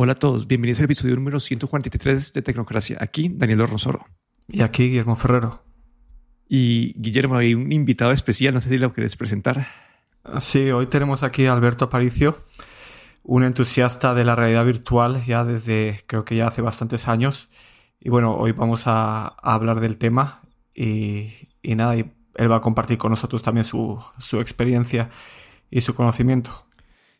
Hola a todos, bienvenidos al episodio número 143 de Tecnocracia. Aquí Daniel Rosoro. Y aquí Guillermo Ferrero. Y Guillermo, hay un invitado especial, no sé si lo querés presentar. Sí, hoy tenemos aquí a Alberto Aparicio, un entusiasta de la realidad virtual ya desde, creo que ya hace bastantes años. Y bueno, hoy vamos a, hablar del tema y, nada, él va a compartir con nosotros también su, su experiencia y su conocimiento.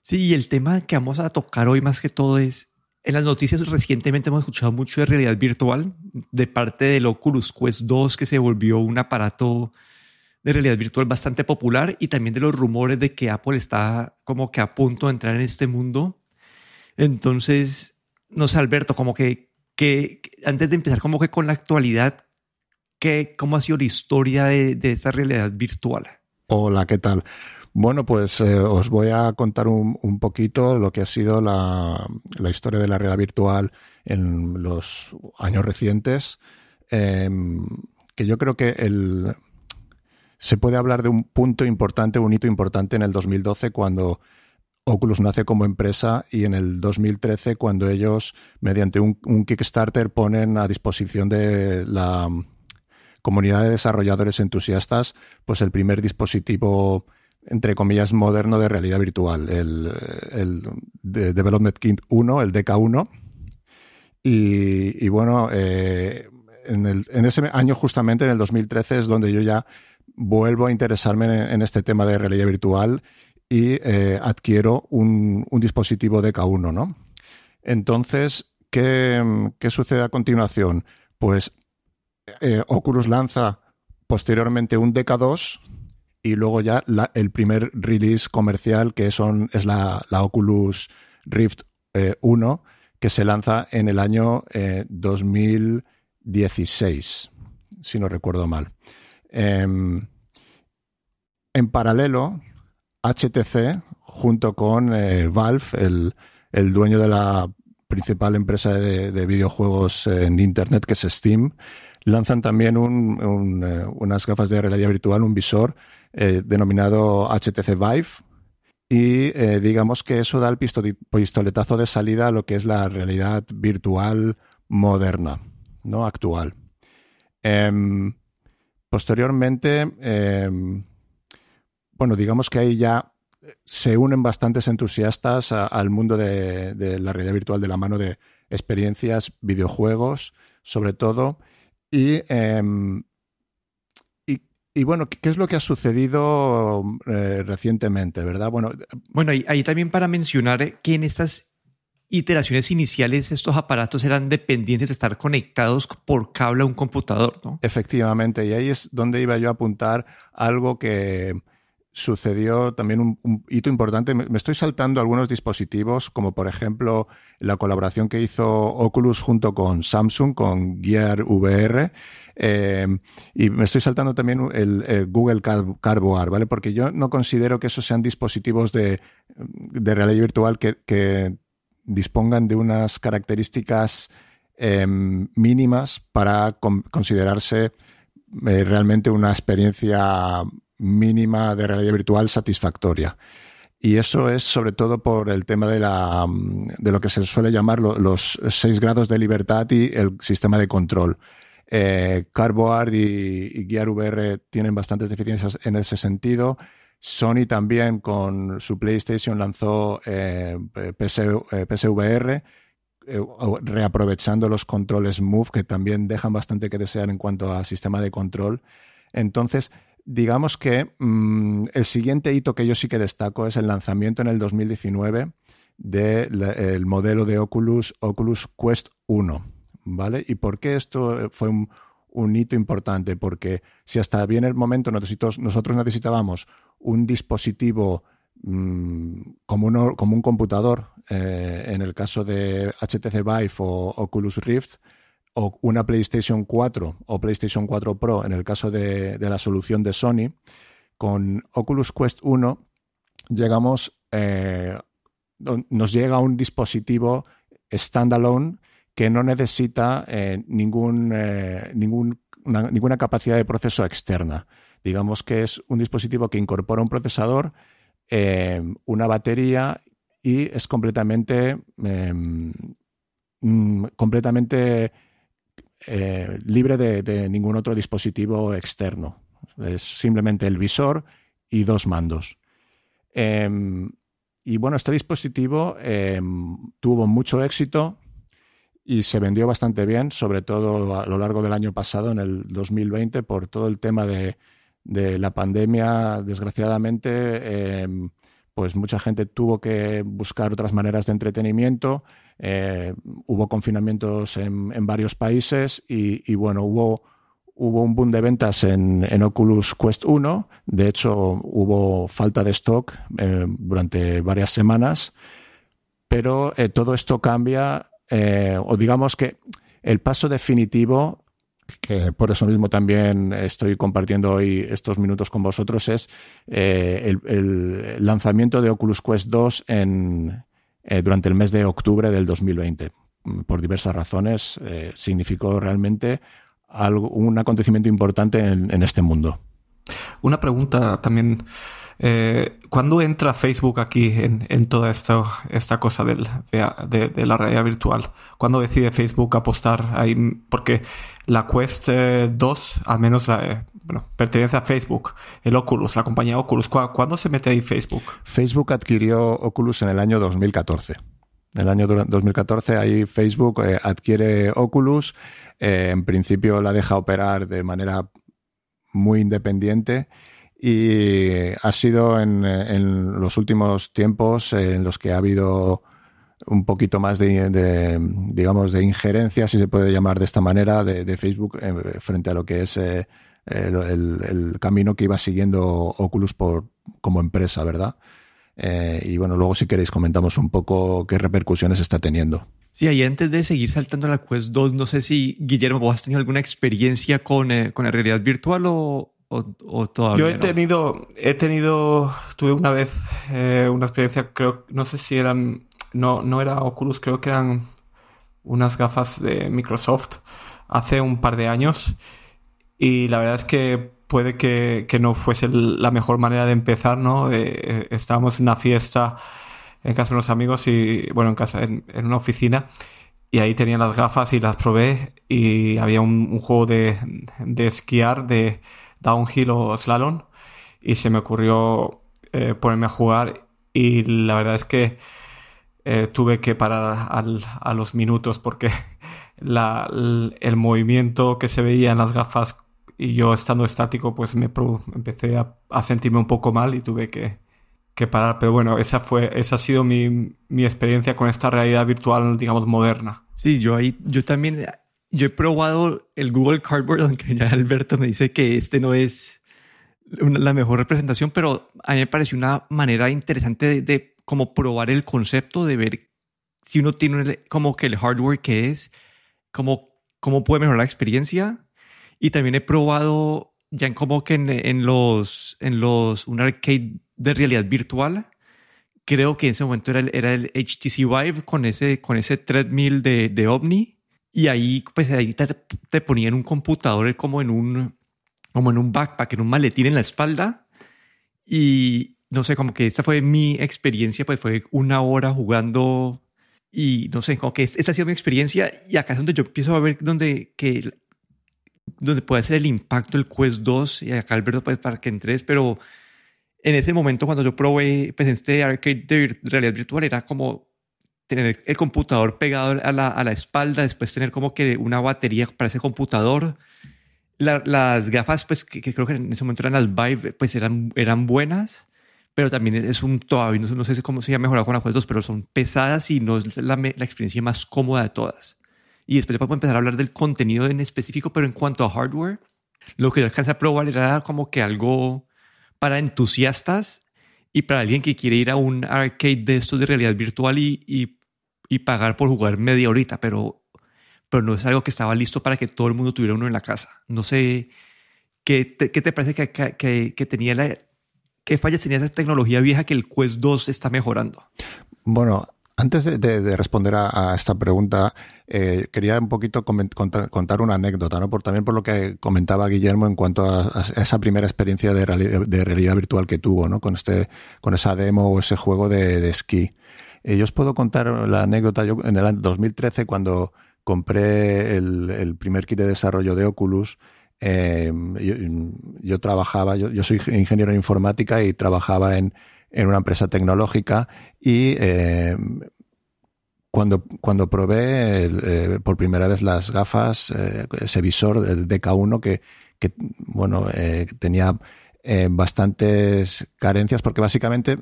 Sí, y el tema que vamos a tocar hoy más que todo es, en las noticias recientemente hemos escuchado mucho de realidad virtual de parte del Oculus Quest 2 que se volvió un aparato de realidad virtual bastante popular y también de los rumores de que Apple está como que a punto de entrar en este mundo. Entonces, no sé, Alberto, como que, que antes de empezar como que con la actualidad, ¿qué, ¿cómo ha sido la historia de, de esa realidad virtual? Hola, ¿qué tal? Bueno, pues eh, os voy a contar un, un, poquito lo que ha sido la, la, historia de la realidad virtual en los años recientes, eh, que yo creo que el, se puede hablar de un punto importante, un hito importante en el 2012 cuando Oculus nace como empresa y en el 2013 cuando ellos, mediante un, un Kickstarter, ponen a disposición de la comunidad de desarrolladores entusiastas, pues el primer dispositivo entre comillas, moderno de realidad virtual, el, el Development Kit 1, el DK1. Y, bueno, eh, en, ese año justamente, en el 2013, es donde yo ya vuelvo a interesarme en, en este tema de realidad virtual y eh, adquiero un, un, dispositivo DK1, ¿no? Entonces, ¿qué, ¿qué, sucede a continuación? Pues eh, Oculus lanza posteriormente un DK2 y luego ya el primer release comercial que son, es la, la Oculus Rift eh, 1 que se lanza en el año eh, 2016, si no recuerdo mal. Eh, en paralelo, HTC, junto con eh, Valve, el, el, dueño de la principal empresa de videojuegos en Internet, que es Steam, lanzan también eh, unas gafas de realidad virtual, un visor eh, denominado HTC Vive. Y eh, digamos que eso da el pistoletazo de salida a lo que es la realidad virtual moderna, ¿no? Actual. Eh, posteriormente, em, bueno, digamos que ahí ya se unen bastantes entusiastas al mundo de, la realidad virtual de la mano de experiencias, videojuegos, sobre todo. Y eh, y bueno, ¿qué es lo que ha sucedido eh, recientemente, verdad? Bueno, bueno ahí, ahí, también para mencionar que en estas iteraciones iniciales estos aparatos eran dependientes de estar conectados por cable a un computador, ¿no? Efectivamente, y ahí es donde iba yo a apuntar algo que sucedió también un, hito importante. Me, estoy saltando algunos dispositivos, como por ejemplo la colaboración que hizo Oculus junto con Samsung, con Gear VR, eh, y me estoy saltando también el, Google Cardboard, ¿vale? Porque yo no considero que esos sean dispositivos de, de realidad virtual que, dispongan de unas características eh, mínimas para con, considerarse eh, realmente una experiencia mínima de realidad virtual satisfactoria. Y eso es sobre todo por el tema de, la, de lo que se suele llamar los seis grados de libertad y el sistema de control. Eh, y, y VR tienen bastantes deficiencias en ese sentido. Sony también con su PlayStation lanzó eh, PS, eh, PSVR, eh, reaprovechando los controles Move que también dejan bastante que desear en cuanto a sistema de control. Entonces, digamos que mmm, el siguiente hito que yo sí que destaco es el lanzamiento en el 2019 del de modelo de Oculus, Oculus Quest 1 ¿vale? ¿Y por qué esto fue un, un hito importante? Porque si hasta bien el momento nosotros, necesitábamos un dispositivo mmm, como, uno, como, un computador, eh, en el caso de HTC Vive o Oculus Rift, o una PlayStation 4 o PlayStation 4 Pro, en el caso de, de la solución de Sony, con Oculus Quest 1 llegamos, eh, nos llega un dispositivo standalone que no necesita eh, ningún, eh, ningún, una, ninguna capacidad de proceso externa. Digamos que es un dispositivo que incorpora un procesador, una batería y es completamente, em, mm, completamente eh, libre de, ningún otro dispositivo externo. Es simplemente el visor y dos mandos. Em, y bueno, este dispositivo em, tuvo mucho éxito y se vendió bastante bien, sobre todo a lo largo del año pasado, en el 2020, por todo el tema de, la pandemia. Desgraciadamente, pues mucha gente tuvo que buscar otras maneras de entretenimiento. Eh, hubo confinamientos en, varios países y, bueno, hubo, hubo un boom de ventas en, Oculus Quest 1. De hecho, hubo falta de stock eh, durante varias semanas. Pero eh, todo esto cambia, o digamos que el paso definitivo que por eso mismo también estoy compartiendo hoy estos minutos con vosotros, es eh, el, lanzamiento de Oculus Quest 2 en, eh, durante el mes de octubre del 2020. Por diversas razones, eh, significó realmente algo, un acontecimiento importante en este mundo. Una pregunta también eh, ¿Cuándo entra Facebook aquí en, toda esta, esta cosa del, de, la realidad virtual? ¿Cuándo decide Facebook apostar ahí? Porque la Quest 2, eh, al menos la, bueno, pertenece a Facebook, el Oculus, la compañía Oculus. ¿Cuándo se mete ahí Facebook? Facebook adquirió Oculus en el año 2014. En el año 2014 ahí Facebook adquiere Oculus. en principio la deja operar de manera muy independiente y ha sido en, los últimos tiempos en los que ha habido un poquito más de, digamos, de injerencia, si se puede llamar de esta manera, de, Facebook eh, frente a lo que es eh, el, camino que iba siguiendo Oculus por, como empresa, ¿verdad? Eh, y bueno, luego si queréis comentamos un poco qué repercusiones está teniendo. Sí, y antes de seguir saltando a la Quest 2, no sé si Guillermo, vos has tenido alguna experiencia con, con la realidad virtual o, o, todavía Yo he tenido, he tenido, tuve una vez eh, una experiencia, creo, no sé si eran, no, no era Oculus, creo que eran unas gafas de Microsoft hace un par de años y la verdad es que puede que, no fuese la mejor manera de empezar, ¿no? Eh, eh, estábamos en una fiesta en casa de unos amigos y, bueno, en casa, en, una oficina y ahí tenían las gafas y las probé y había un, juego de, de esquiar de downhill o slalom y se me ocurrió eh, ponerme a jugar y la verdad es que tuve que parar a los minutos porque el, movimiento que se veía en las gafas y yo estando estático pues me empecé a, sentirme un poco mal y tuve que, parar. Pero bueno, esa fue, esa ha sido mi, mi experiencia con esta realidad virtual, digamos, moderna. Sí, yo ahí, yo también yo he probado el Google Cardboard, aunque ya Alberto me dice que este no es la mejor representación, pero a mí me pareció una manera interesante de, como probar el concepto, de ver si uno tiene como que el hardware que es, cómo, cómo puede mejorar la experiencia. Y también he probado ya en como que en, los, en los, un arcade de realidad virtual. Creo que en ese momento era el, era el HTC Vive con ese, con ese treadmill de, de OVNI y ahí, pues ahí te, ponían un computador como en un, como en un backpack, en un maletín en la espalda. Y no sé, como que esta fue mi experiencia, pues fue una hora jugando y no sé, como que esa ha sido mi experiencia y acá es donde yo empiezo a ver donde, que, donde puede ser el impacto del Quest 2 y acá Alberto pues para que entres, pero en ese momento cuando yo probé pues este arcade de realidad virtual era como tener el computador pegado a la, a la espalda, después tener como que una batería para ese computador. las gafas, pues que, creo que en ese momento eran las Vive, pues eran, eran buenas, pero también es un todavía, no, no sé cómo se ha mejorado con las 2, pero son pesadas y no es la, la, experiencia más cómoda de todas. Y después podemos empezar a hablar del contenido en específico, pero en cuanto a hardware, lo que yo alcancé a probar era como que algo para entusiastas y para alguien que quiere ir a un arcade de estos de realidad virtual y, y y pagar por jugar media horita, pero, pero no es algo que estaba listo para que todo el mundo tuviera uno en la casa. No sé, ¿qué te, qué te parece que, que, que, tenía la... ¿Qué fallas tenía esa tecnología vieja que el Quest 2 está mejorando? Bueno, antes de, responder a, esta pregunta, eh, quería un poquito contar, una anécdota, ¿no? Por, también por lo que comentaba Guillermo en cuanto a, esa primera experiencia de, realidad, virtual que tuvo, ¿no? Con, este, con esa demo o ese juego de, esquí. Eh, yo os puedo contar la anécdota. Yo en el año 2013, cuando compré el, primer kit de desarrollo de Oculus, eh, yo, trabajaba, yo, soy ingeniero en informática y trabajaba en, una empresa tecnológica y eh, cuando, cuando probé por primera vez las gafas, ese visor, el DK1, que, que bueno, tenía eh, bastantes carencias porque básicamente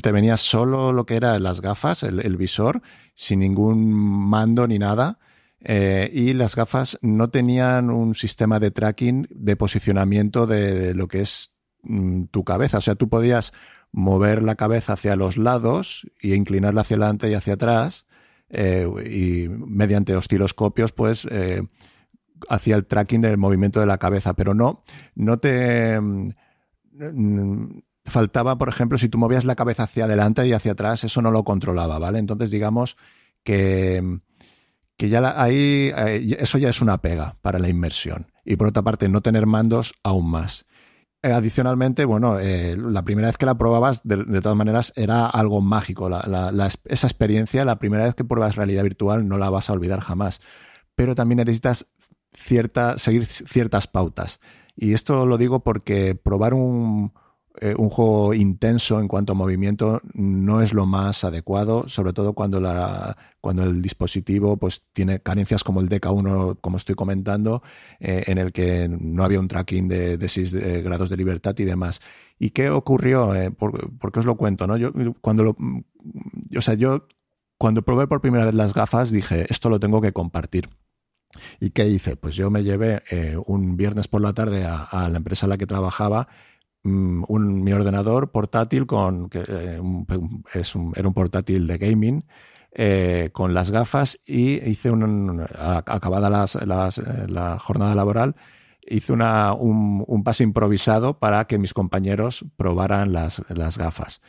te venía solo lo que eran las gafas, el, visor, sin ningún mando ni nada. Eh, y las gafas no tenían un sistema de tracking de posicionamiento de, lo que es mm, tu cabeza. O sea, tú podías mover la cabeza hacia los lados y inclinarla hacia adelante y hacia atrás. Eh, y mediante osciloscopios, pues hacía el tracking del movimiento de la cabeza, pero no, no te Mm, faltaba, por ejemplo, si tú movías la cabeza hacia adelante y hacia atrás, eso no lo controlaba, ¿vale? Entonces, digamos que, que ya ahí eso ya es una pega para la inmersión. Y por otra parte, no tener mandos aún más. Eh, adicionalmente, bueno, eh, la primera vez que la probabas, de, todas maneras, era algo mágico. esa experiencia, la primera vez que pruebas realidad virtual, no la vas a olvidar jamás. Pero también necesitas cierta, seguir ciertas pautas. Y esto lo digo porque probar un, eh, un juego intenso en cuanto a movimiento no es lo más adecuado, sobre todo cuando, la, cuando el dispositivo pues, tiene carencias como el DK1, como estoy comentando, eh, en el que no había un tracking de, de 6 grados de libertad y demás. ¿Y qué ocurrió? Eh, por, qué os lo cuento? ¿no? Yo, cuando lo, o sea, yo cuando probé por primera vez las gafas dije, esto lo tengo que compartir. ¿Y qué hice? Pues yo me llevé eh, un viernes por la tarde a, la empresa en la que trabajaba mm, un, mi ordenador portátil con que eh, es un, era un portátil de gaming eh, con las gafas y hice un, acabada la jornada laboral hice una, un, un, pase improvisado para que mis compañeros probaran las, las gafas.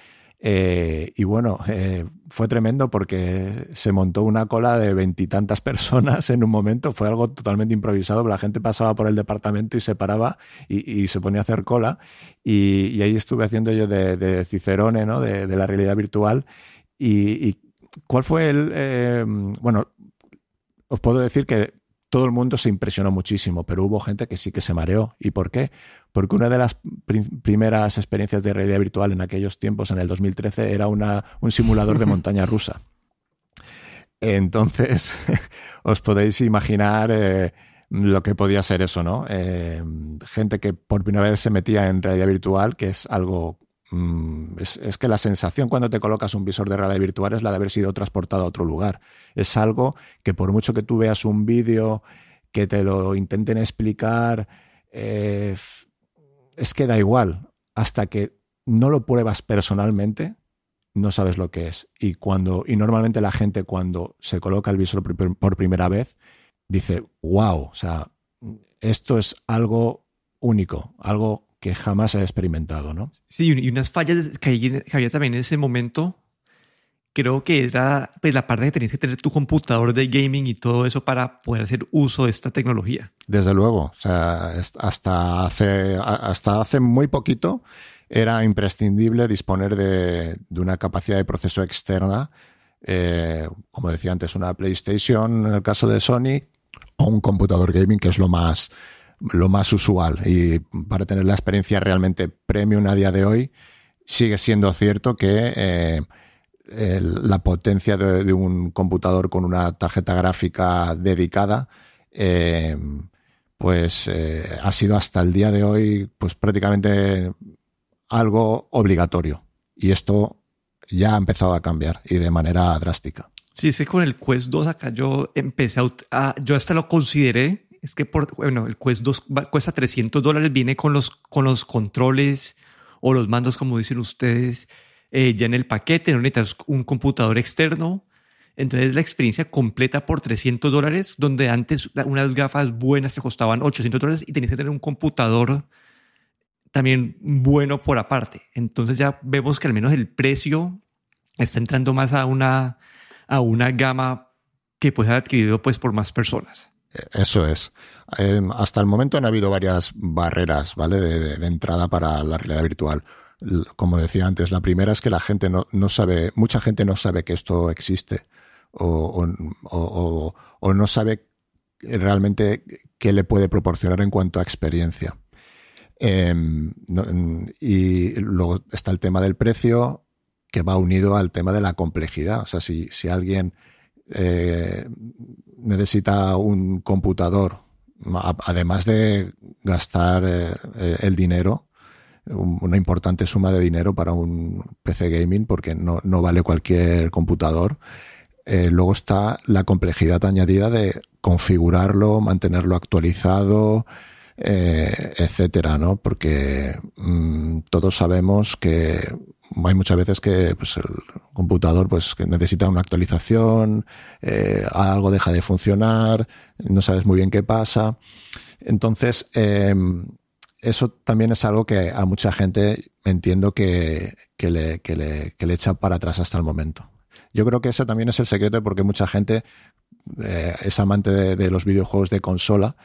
Eh, y bueno, eh, fue tremendo porque se montó una cola de veintitantas personas en un momento. Fue algo totalmente improvisado. La gente pasaba por el departamento y se paraba y, se ponía a hacer cola. Y, ahí estuve haciendo yo de, Cicerone, ¿no? De, la realidad virtual. Y, cuál fue el. Eh, bueno, os puedo decir que todo el mundo se impresionó muchísimo, pero hubo gente que sí que se mareó. ¿Y por qué? Porque una de las primeras experiencias de realidad virtual en aquellos tiempos, en el 2013, era una, un simulador de montaña rusa. Entonces, os podéis imaginar eh, lo que podía ser eso, ¿no? Eh, gente que por primera vez se metía en realidad virtual, que es algo Mm, es, que la sensación cuando te colocas un visor de realidad virtual es la de haber sido transportado a otro lugar. Es algo que por mucho que tú veas un vídeo, que te lo intenten explicar, eh, es que da igual. Hasta que no lo pruebas personalmente, no sabes lo que es. Y cuando, y normalmente la gente cuando se coloca el visor por primera vez, dice, wow, o sea, esto es algo único, algo que jamás he experimentado, ¿no? Sí, y unas fallas que había también en ese momento, creo que era pues, la parte de que tenías que tener tu computador de gaming y todo eso para poder hacer uso de esta tecnología. Desde luego, o sea, hasta hace, hasta hace muy poquito era imprescindible disponer de, una capacidad de proceso externa, eh, como decía antes, una PlayStation en el caso de Sony, o un computador gaming, que es lo más lo más usual. Y para tener la experiencia realmente premium a día de hoy, sigue siendo cierto que eh, la potencia de, un computador con una tarjeta gráfica dedicada, eh, pues eh, ha sido hasta el día de hoy, pues prácticamente algo obligatorio. Y esto ya ha empezado a cambiar y de manera drástica. Sí, sé con el Quest 2 acá yo empecé a, yo hasta lo consideré es que por, bueno, el Quest 2 cuesta 300 dólares, viene con los, con los controles o los mandos, como dicen ustedes, eh, ya en el paquete, no necesitas un computador externo. Entonces la experiencia completa por 300 dólares, donde antes unas gafas buenas te costaban 800 dólares y tenías que tener un computador también bueno por aparte. Entonces ya vemos que al menos el precio está entrando más a una, a una gama que puede ser adquirido pues por más personas. Eso es. Em, hasta el momento han habido varias barreras, ¿vale? De, entrada para la realidad virtual. como decía antes, la primera es que la gente no, no sabe, mucha gente no sabe que esto existe o, o, o, no sabe realmente qué le puede proporcionar en cuanto a experiencia. Em, y luego está el tema del precio que va unido al tema de la complejidad. O sea, si, si alguien eh, necesita un computador, además de gastar eh, eh, el dinero, una importante suma de dinero para un PC gaming, porque no, no vale cualquier computador. luego está la complejidad añadida de configurarlo, mantenerlo actualizado, etcétera, ¿no? Porque mm, todos sabemos que hay muchas veces que pues, el computador pues, que necesita una actualización, eh, algo deja de funcionar, no sabes muy bien qué pasa. Entonces, em, eso también es algo que a mucha gente entiendo que, que, le, que, le, que le echa para atrás hasta el momento. Yo creo que ese también es el secreto porque mucha gente eh, es amante de, de, los videojuegos de consola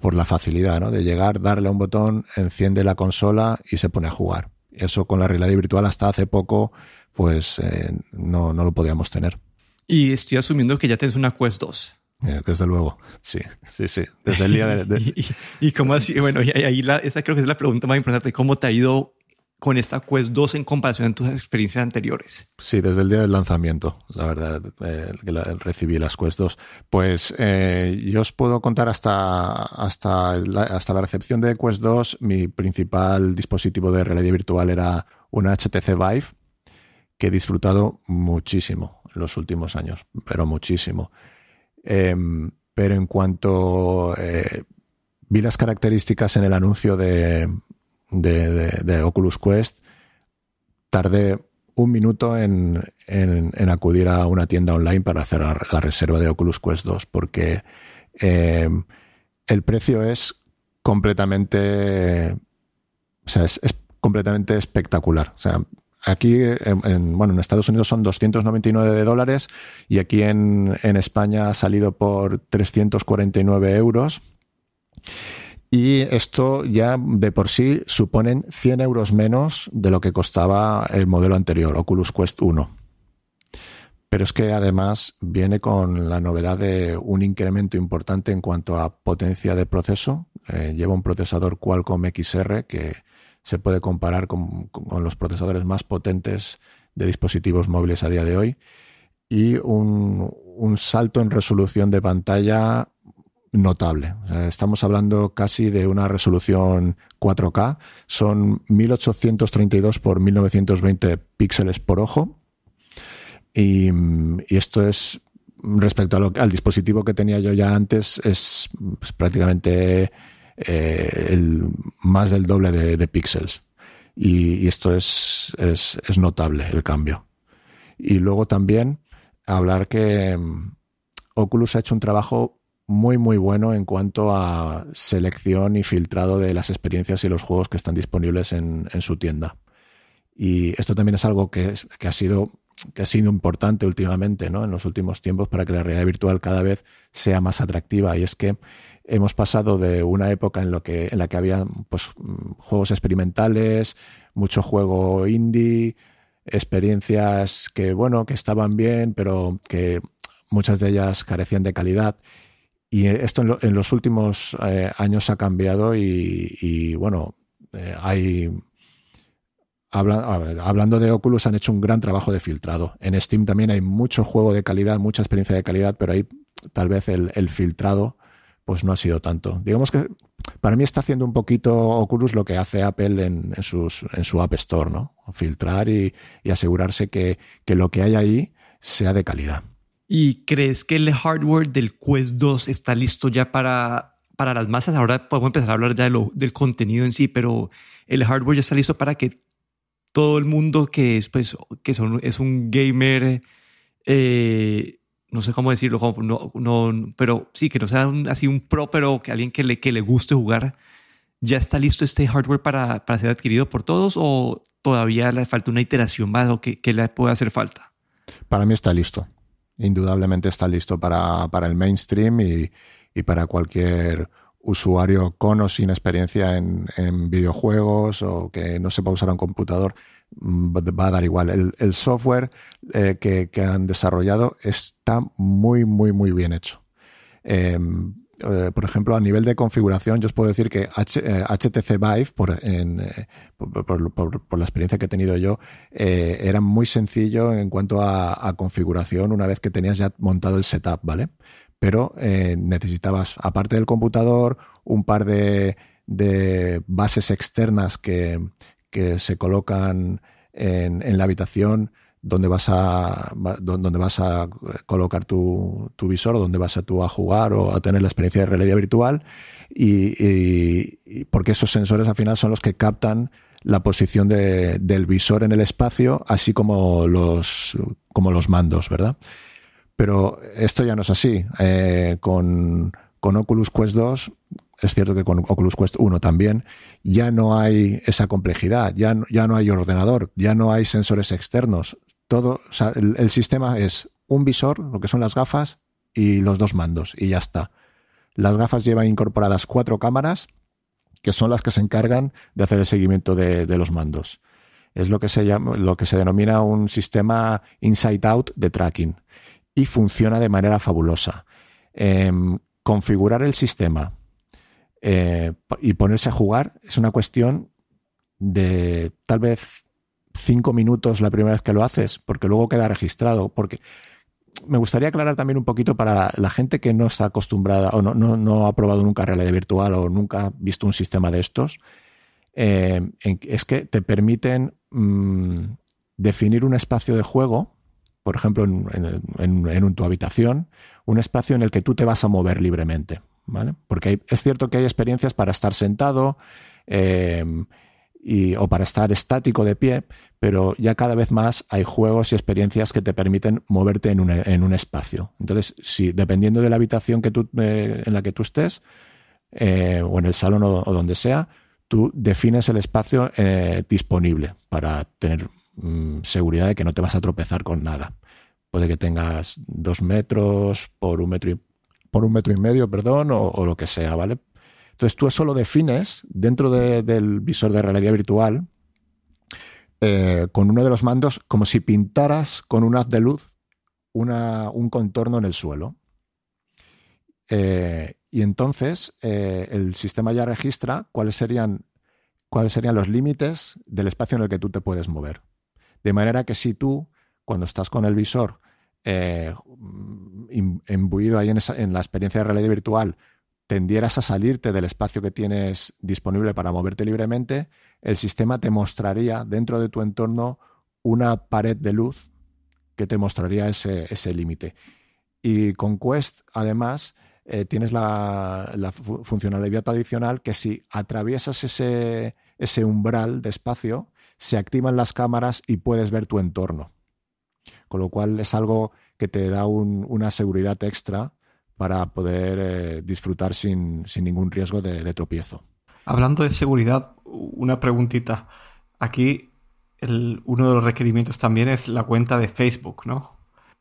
por la facilidad, ¿no? De llegar, darle a un botón, enciende la consola y se pone a jugar. Eso con la realidad virtual hasta hace poco, pues eh, no, no lo podíamos tener. Y estoy asumiendo que ya tienes una Quest 2. Eh, desde luego, sí, sí, sí. Desde el día de... ¿Y, y, cómo así? Bueno, y ahí la, esa creo que es la pregunta más importante. ¿Cómo te ha ido con esta Quest 2 en comparación a tus experiencias anteriores? Sí, desde el día del lanzamiento, la verdad, eh, recibí las Quest 2. Pues eh, yo os puedo contar hasta, hasta, la, hasta la recepción de Quest 2, mi principal dispositivo de realidad virtual era una HTC Vive, que he disfrutado muchísimo en los últimos años, pero muchísimo. Eh, pero en cuanto eh, vi las características en el anuncio de, de, Oculus Quest, tardé un minuto en, en, acudir a una tienda online para hacer la reserva de Oculus Quest 2, porque eh, el precio es completamente, o sea, es, completamente espectacular. O sea, aquí, en, bueno, en Estados Unidos son 299 dólares y aquí en, en España ha salido por 349 euros. Y esto ya de por sí suponen 100 euros menos de lo que costaba el modelo anterior, Oculus Quest 1. Pero es que además viene con la novedad de un incremento importante en cuanto a potencia de proceso. Eh, lleva un procesador Qualcomm XR que se puede comparar con, con, los procesadores más potentes de dispositivos móviles a día de hoy. Y un, un salto en resolución de pantalla notable. estamos hablando casi de una resolución 4K. Son 1832 por 1920 píxeles por ojo. Y, esto es, respecto al dispositivo que tenía yo ya antes, es, pues, prácticamente eh, más del doble de, píxeles. Y, esto es, es, es notable el cambio. Y luego también hablar que mm, Oculus ha hecho un trabajo muy muy bueno en cuanto a selección y filtrado de las experiencias y los juegos que están disponibles en, su tienda. Y esto también es algo que, que, ha sido que ha sido importante últimamente, ¿no? En los últimos tiempos para que la realidad virtual cada vez sea más atractiva. Y es que hemos pasado de una época en lo que, en la que había pues, juegos experimentales, mucho juego indie, experiencias que, bueno, que estaban bien, pero que muchas de ellas carecían de calidad. Y esto en, lo, en los últimos eh, años ha cambiado y, bueno, eh, hay... Habla, hablando de Oculus, han hecho un gran trabajo de filtrado. En Steam también hay mucho juego de calidad, mucha experiencia de calidad, pero ahí tal vez el, filtrado pues no ha sido tanto. Digamos que para mí está haciendo un poquito Oculus lo que hace Apple en, su App Store, ¿no? Filtrar y, asegurarse que, lo que hay ahí sea de calidad. ¿Y crees que el hardware del Quest 2 está listo ya para, para las masas? Ahora podemos empezar a hablar ya del contenido en sí, pero el hardware ya está listo para que todo el mundo que es, pues, que es un gamer, eh, no sé cómo decirlo, no, no, pero sí, que no sea un, así un pro, pero que alguien que le, que le guste jugar, ¿ya está listo este hardware para, para ser adquirido por todos o todavía le falta una iteración más o que, que le puede hacer falta? Para mí está listo indudablemente está listo para, para el mainstream y, y, para cualquier usuario con o sin experiencia en, videojuegos o que no sepa usar un computador, mm, va a dar igual. El, software eh, que, han desarrollado está muy, muy, muy bien hecho. Em, eh, por ejemplo, a nivel de configuración, yo os puedo decir que HTC eh, Vive, por, por, la experiencia que he tenido yo, era muy sencillo en cuanto a, configuración una vez que tenías ya montado el setup, ¿vale? pero eh, necesitabas, aparte del computador, un par de, bases externas que, se colocan en, la habitación donde vas a donde vas a colocar tu, visor o donde vas a tú a jugar o a tener la experiencia de realidad virtual y, porque esos sensores al final son los que captan la posición del visor en el espacio así como los como los mandos verdad pero esto ya no es así. Eh, con, Oculus Quest 2, es cierto que con Oculus Quest 1 también, ya no hay esa complejidad, ya, ya no hay ordenador, ya no hay sensores externos. Todo, o sea, el, sistema es un visor, lo que son las gafas, y los dos mandos, y ya está. Las gafas llevan incorporadas cuatro cámaras, que son las que se encargan de hacer el seguimiento de, de los mandos. Es lo que se llama, lo que se denomina un sistema inside out de tracking y funciona de manera fabulosa. Em, configurar el sistema eh, y ponerse a jugar es una cuestión de tal vez cinco minutos la primera vez que lo haces, porque luego queda registrado. Porque me gustaría aclarar también un poquito para la gente que no está acostumbrada o no, ha probado nunca realidad virtual o nunca ha visto un sistema de estos, eh, es que te permiten mm, definir un espacio de juego por ejemplo, en, tu habitación, un espacio en el que tú te vas a mover libremente. ¿vale? Porque es cierto que hay experiencias para estar sentado em, y, o para estar estático de pie, pero ya cada vez más hay juegos y experiencias que te permiten moverte en un, espacio. Entonces, si dependiendo de la habitación que tú, eh, en la que tú estés, eh, o en el salón o, donde sea, tú defines el espacio eh, disponible para tener Mm, seguridad de que no te vas a tropezar con nada. Puede que tengas dos metros por un metro y, por un metro y medio, perdón, o, lo que sea, ¿vale? Entonces tú eso lo defines dentro del visor de realidad virtual eh, con uno de los mandos como si pintaras con un haz de luz un contorno en el suelo. Eh, y entonces eh, el sistema ya registra cuáles serían, cuáles serían los límites del espacio en el que tú te puedes mover. De manera que si tú, cuando estás con el visor eh, imbuido ahí en, la experiencia de realidad virtual, tendieras a salirte del espacio que tienes disponible para moverte libremente, el sistema te mostraría dentro de tu entorno una pared de luz que te mostraría ese, límite. Y con Quest, además, eh, tienes la, funcionalidad adicional que si atraviesas ese, ese umbral de espacio, se activan las cámaras y puedes ver tu entorno. Con lo cual es algo que te da una seguridad extra para poder eh, disfrutar sin, ningún riesgo de, tropiezo. Hablando de seguridad, una preguntita. Aquí uno de los requerimientos también es la cuenta de Facebook, ¿no?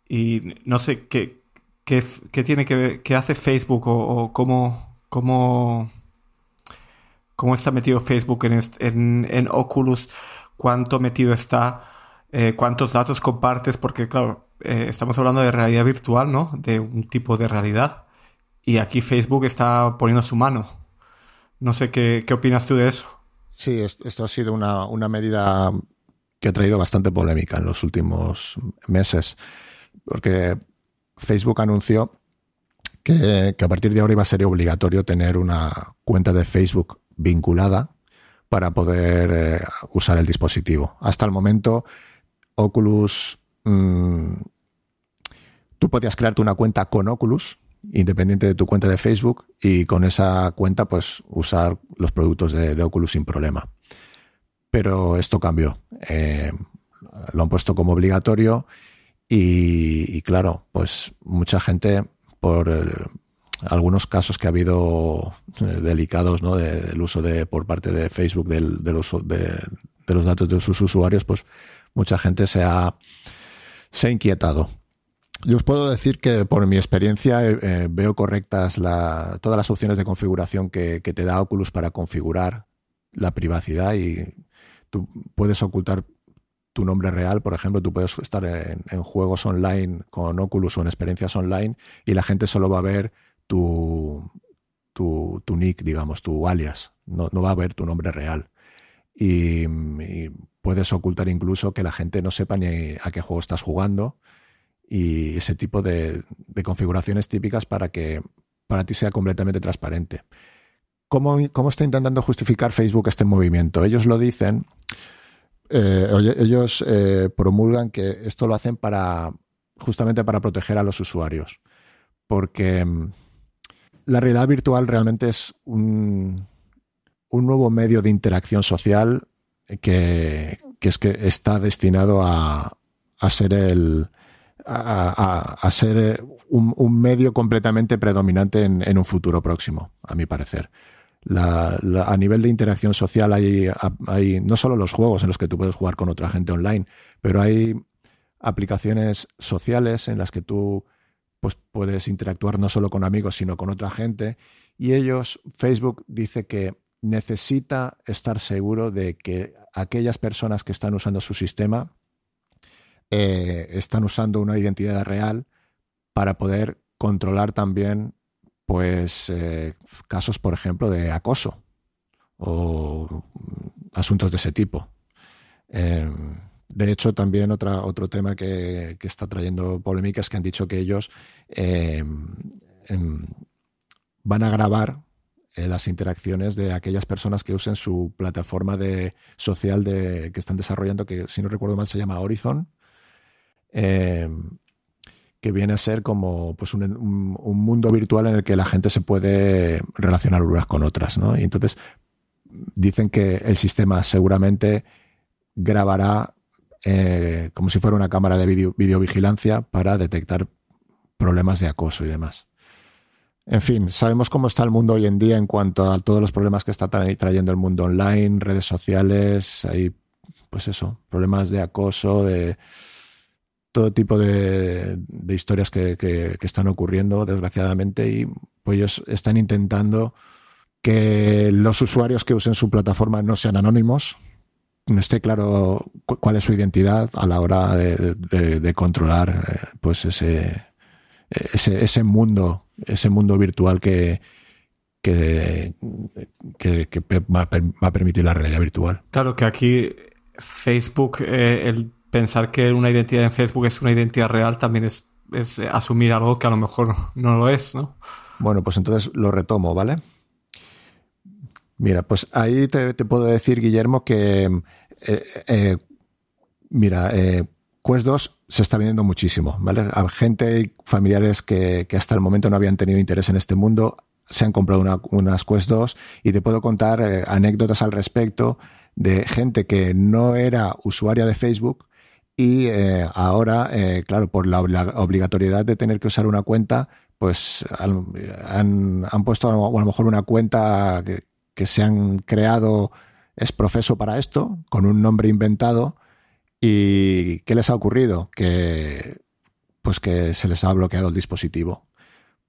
Y no sé qué, qué, tiene que ver, qué hace Facebook o, cómo, cómo, cómo, está metido Facebook en, en Oculus cuánto metido está, eh, cuántos datos compartes, porque claro, eh, estamos hablando de realidad virtual, ¿no? De un tipo de realidad. Y aquí Facebook está poniendo su mano. No sé qué, qué opinas tú de eso. Sí, esto ha sido una, una medida que ha traído bastante polémica en los últimos meses, porque Facebook anunció que, a partir de ahora iba a ser obligatorio tener una cuenta de Facebook vinculada para poder eh, usar el dispositivo. Hasta el momento, Oculus, mm, tú podías crearte una cuenta con Oculus, independiente de tu cuenta de Facebook, y con esa cuenta, pues, usar los productos de, Oculus sin problema. Pero esto cambió. Eh, lo han puesto como obligatorio y, claro, pues mucha gente por algunos casos que ha habido eh, delicados ¿no? del uso de por parte de Facebook del, del uso de, de, los datos de sus usuarios, pues mucha gente se ha, se ha inquietado. Yo os puedo decir que por mi experiencia eh, eh, veo correctas todas las opciones de configuración que, te da Oculus para configurar la privacidad y tú puedes ocultar tu nombre real, por ejemplo, tú puedes estar en, juegos online con Oculus o en experiencias online y la gente solo va a ver tu, tu, nick, digamos, tu alias, no, va a ver tu nombre real. Y, puedes ocultar incluso que la gente no sepa ni a qué juego estás jugando y ese tipo de, configuraciones típicas para que para ti sea completamente transparente. ¿Cómo, ¿Cómo, está intentando justificar Facebook este movimiento? Ellos lo dicen, eh, ellos eh, promulgan que esto lo hacen para justamente para proteger a los usuarios, porque mm, la realidad virtual realmente es un, un nuevo medio de interacción social que, que está destinado a, ser el a, ser un, medio completamente predominante en, un futuro próximo, a mi parecer. a nivel de interacción social hay, hay no solo los juegos en los que tú puedes jugar con otra gente online, pero hay aplicaciones sociales en las que tú pues puedes interactuar no solo con amigos, sino con otra gente. Y ellos, Facebook dice que necesita estar seguro de que aquellas personas que están usando su sistema eh, están usando una identidad real para poder controlar también pues eh, casos, por ejemplo, de acoso o asuntos de ese tipo. Em, de hecho, también otra, otro tema que, está trayendo polémica es que han dicho que ellos em, em, van a grabar eh, las interacciones de aquellas personas que usen su plataforma de, social de, que están desarrollando, que si no recuerdo mal se llama Horizon, em, que viene a ser como pues un, mundo virtual en el que la gente se puede relacionar unas con otras. ¿no? Y entonces dicen que el sistema seguramente grabará eh, como si fuera una cámara de videovigilancia para detectar problemas de acoso y demás. En fin, sabemos cómo está el mundo hoy en día en cuanto a todos los problemas que está trayendo el mundo online, redes sociales, hay, pues eso, problemas de acoso, de todo tipo de, historias que, están ocurriendo, desgraciadamente, y pues ellos están intentando que los usuarios que usen su plataforma no sean anónimos, no esté claro cuál es su identidad a la hora de, controlar eh, pues ese, ese, ese, mundo, ese mundo virtual que, que, que, va, a permitir la realidad virtual. Claro que aquí Facebook, eh, el pensar que una identidad en Facebook es una identidad real también es, es asumir algo que a lo mejor no lo es, ¿no? Bueno, pues entonces lo retomo, ¿vale? Mira, pues ahí te, puedo decir, Guillermo, que eh, eh, mira, eh, Quest 2 se está vendiendo muchísimo, ¿vale? A gente y familiares que, hasta el momento no habían tenido interés en este mundo se han comprado unas Quest 2 y te puedo contar anécdotas al respecto de gente que no era usuaria de Facebook y ahora, claro, por la obligatoriedad de tener que usar una cuenta, pues han, han puesto a lo mejor una cuenta que, se han creado es profeso para esto, con un nombre inventado. ¿Y qué les ha ocurrido? Que pues que se les ha bloqueado el dispositivo.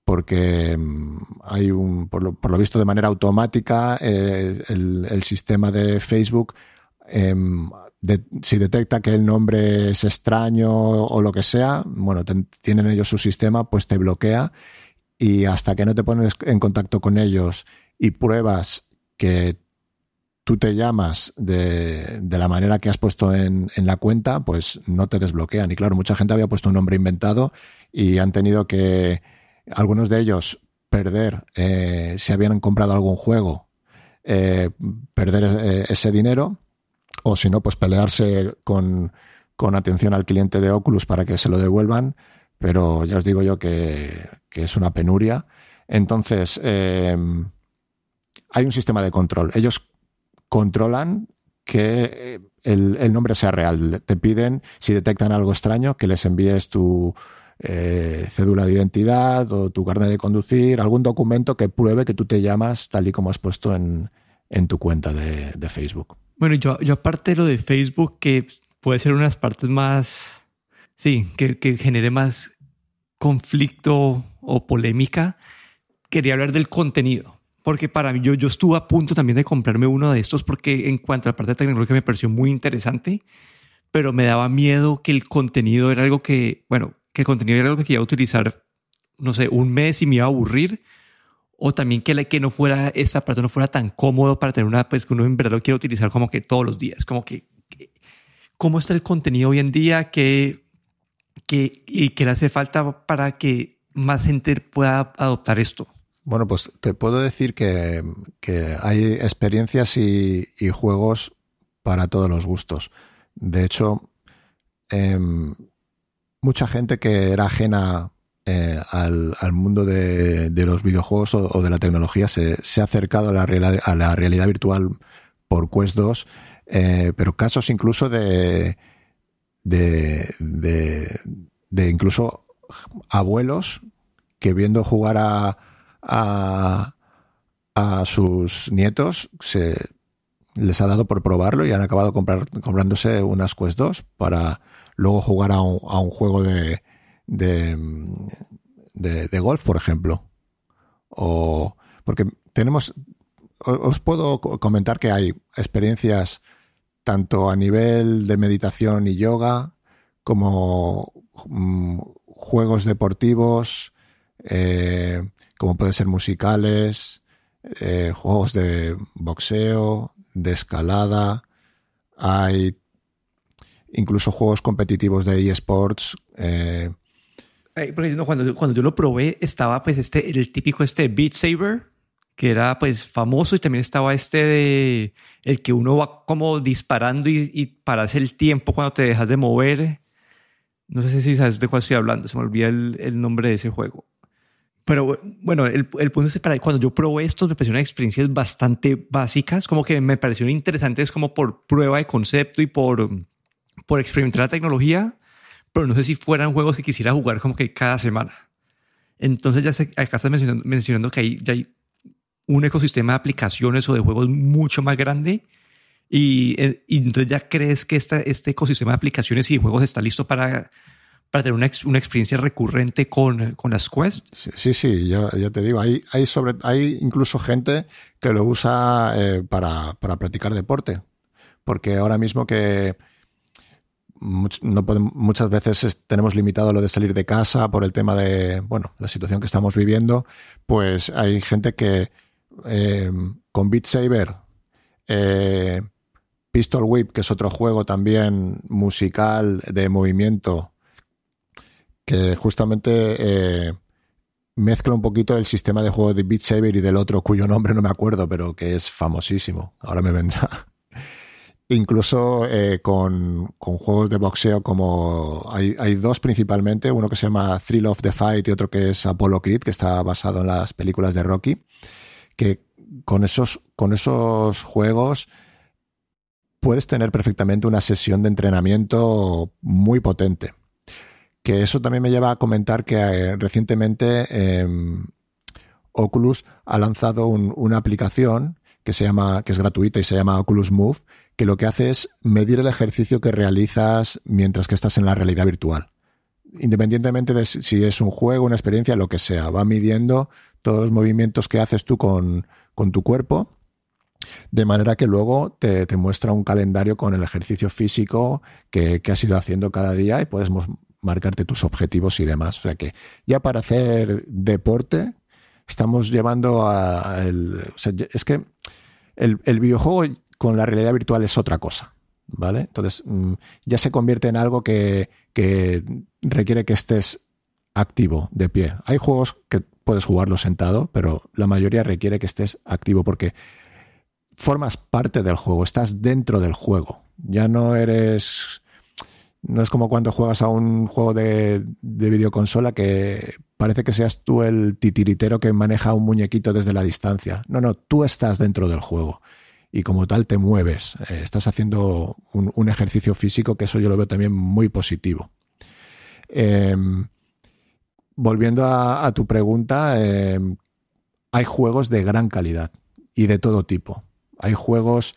Porque mm, hay un, por lo, visto de manera automática, eh, el, sistema de Facebook, em, si detecta que el nombre es extraño o lo que sea, bueno, tienen ellos su sistema, pues te bloquea y hasta que no te pones en contacto con ellos y pruebas que tú te llamas de, de, la manera que has puesto en, en, la cuenta, pues no te desbloquean. Y claro, mucha gente había puesto un nombre inventado y han tenido que, algunos de ellos, perder, eh, si habían comprado algún juego, eh, perder eh, ese dinero, o si no, pues pelearse con, con atención al cliente de Oculus para que se lo devuelvan. Pero ya os digo yo que, que es una penuria. Entonces, eh, hay un sistema de control. Ellos controlan que eh, el, nombre sea real. Te piden, si detectan algo extraño, que les envíes tu eh, cédula de identidad o tu carnet de conducir, algún documento que pruebe que tú te llamas tal y como has puesto en, tu cuenta de, Facebook. Bueno, yo, yo aparte de lo de Facebook, que puede ser unas partes más, sí, que, que genere más conflicto o polémica, quería hablar del contenido. Porque para mí, yo, yo estuve a punto también de comprarme uno de estos porque en cuanto a la parte tecnológica me pareció muy interesante, pero me daba miedo que el contenido era algo que, bueno, que el contenido era algo que iba a utilizar, no sé, un mes y me iba a aburrir, o también que, que no fuera, esta parte no fuera tan cómodo para tener una, pues que uno en verdad lo quiere utilizar como que todos los días, como que, ¿cómo está el contenido hoy en día? ¿Qué, qué, y qué le hace falta para que más gente pueda adoptar esto? Bueno, pues te puedo decir que, que hay experiencias y, juegos para todos los gustos. De hecho, eh, mucha gente que era ajena eh, al, al, mundo de, de, los videojuegos o, de la tecnología se, se, ha acercado a la, real, a la realidad virtual por Quest 2, eh, pero casos incluso de, de, de, incluso abuelos que viendo jugar a, a, a sus nietos se les ha dado por probarlo y han acabado comprándose unas Quest 2 para luego jugar a un, a un juego de, de, de, golf, por ejemplo. O porque tenemos, os puedo comentar que hay experiencias tanto a nivel de meditación y yoga como mm, juegos deportivos, eh, como pueden ser musicales, eh, juegos de boxeo, de escalada, hay incluso juegos competitivos de eSports. Eh, porque cuando, cuando yo lo probé estaba pues este, el típico este Beat Saber, que era pues famoso y también estaba este de el que uno va como disparando y, y paras el tiempo cuando te dejas de mover. No sé si sabes de cuál estoy hablando, se me olvida el, el nombre de ese juego. Pero bueno, el, el punto es para, cuando yo probé estos me parecieron experiencias bastante básicas, como que me parecieron interesantes como por prueba de concepto y por, por experimentar la tecnología, pero no sé si fueran juegos que quisiera jugar como que cada semana. Entonces ya sé, acá estás mencionando, mencionando que hay, ya hay un ecosistema de aplicaciones o de juegos mucho más grande y, eh, y entonces ya crees que esta, este ecosistema de aplicaciones y juegos está listo para, para tener una, una experiencia recurrente con, con las Quest. Sí, sí, sí ya, ya, te digo, hay, hay, sobre, hay incluso gente que lo usa eh, para, para practicar deporte, porque ahora mismo que no muchas veces tenemos limitado lo de salir de casa por el tema de, bueno, la situación que estamos viviendo, pues hay gente que eh, con Beat Saber, eh, Pistol Whip, que es otro juego también musical de movimiento, que justamente eh, mezcla un poquito el sistema de juego de Beat Saber y del otro cuyo nombre no me acuerdo, pero que es famosísimo. Ahora me vendrá. Incluso eh, con, con, juegos de boxeo como hay, hay, dos principalmente, uno que se llama Thrill of the Fight y otro que es Apollo Creed, que está basado en las películas de Rocky, que con esos, con esos juegos puedes tener perfectamente una sesión de entrenamiento muy potente. Que eso también me lleva a comentar que eh, recientemente eh, Oculus ha lanzado un, una aplicación que se llama, que es gratuita y se llama Oculus Move, que lo que hace es medir el ejercicio que realizas mientras que estás en la realidad virtual. Independientemente de si es un juego, una experiencia, lo que sea, va midiendo todos los movimientos que haces tú con, con tu cuerpo, de manera que luego te, te, muestra un calendario con el ejercicio físico que, que has ido haciendo cada día y puedes marcarte tus objetivos y demás. O sea que ya para hacer deporte estamos llevando a, el, o sea, es que el, el videojuego con la realidad virtual es otra cosa. ¿Vale? Entonces, mm, ya se convierte en algo que, que requiere que estés activo, de pie. Hay juegos que puedes jugarlo sentado, pero la mayoría requiere que estés activo porque formas parte del juego, estás dentro del juego. Ya no eres. No es como cuando juegas a un juego de, de videoconsola que parece que seas tú el titiritero que maneja un muñequito desde la distancia. No, no, tú estás dentro del juego y como tal te mueves. Eh, estás haciendo un, ejercicio físico que eso yo lo veo también muy positivo. Eh, volviendo a, tu pregunta, eh, hay juegos de gran calidad y de todo tipo. Hay juegos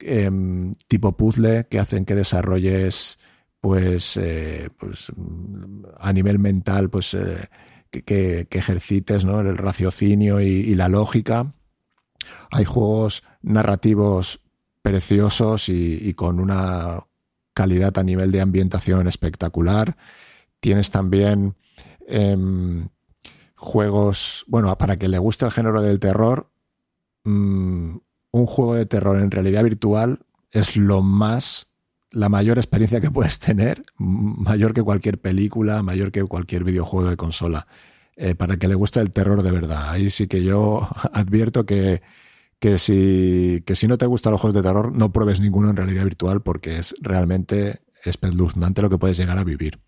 em, tipo puzzle que hacen que desarrolles pues, eh, pues a nivel mental, pues eh, que, ejercites ¿no? el raciocinio y, la lógica. Hay juegos narrativos preciosos y, con una calidad a nivel de ambientación espectacular. Tienes también em, juegos, bueno, para que le guste el género del terror, mm, un juego de terror en realidad virtual es lo más, la mayor experiencia que puedes tener, mayor que cualquier película, mayor que cualquier videojuego de consola, eh, para que le guste el terror de verdad. Ahí sí que yo advierto que, que, si, que si no te gustan los juegos de terror, no pruebes ninguno en realidad virtual porque es realmente espeluznante lo que puedes llegar a vivir.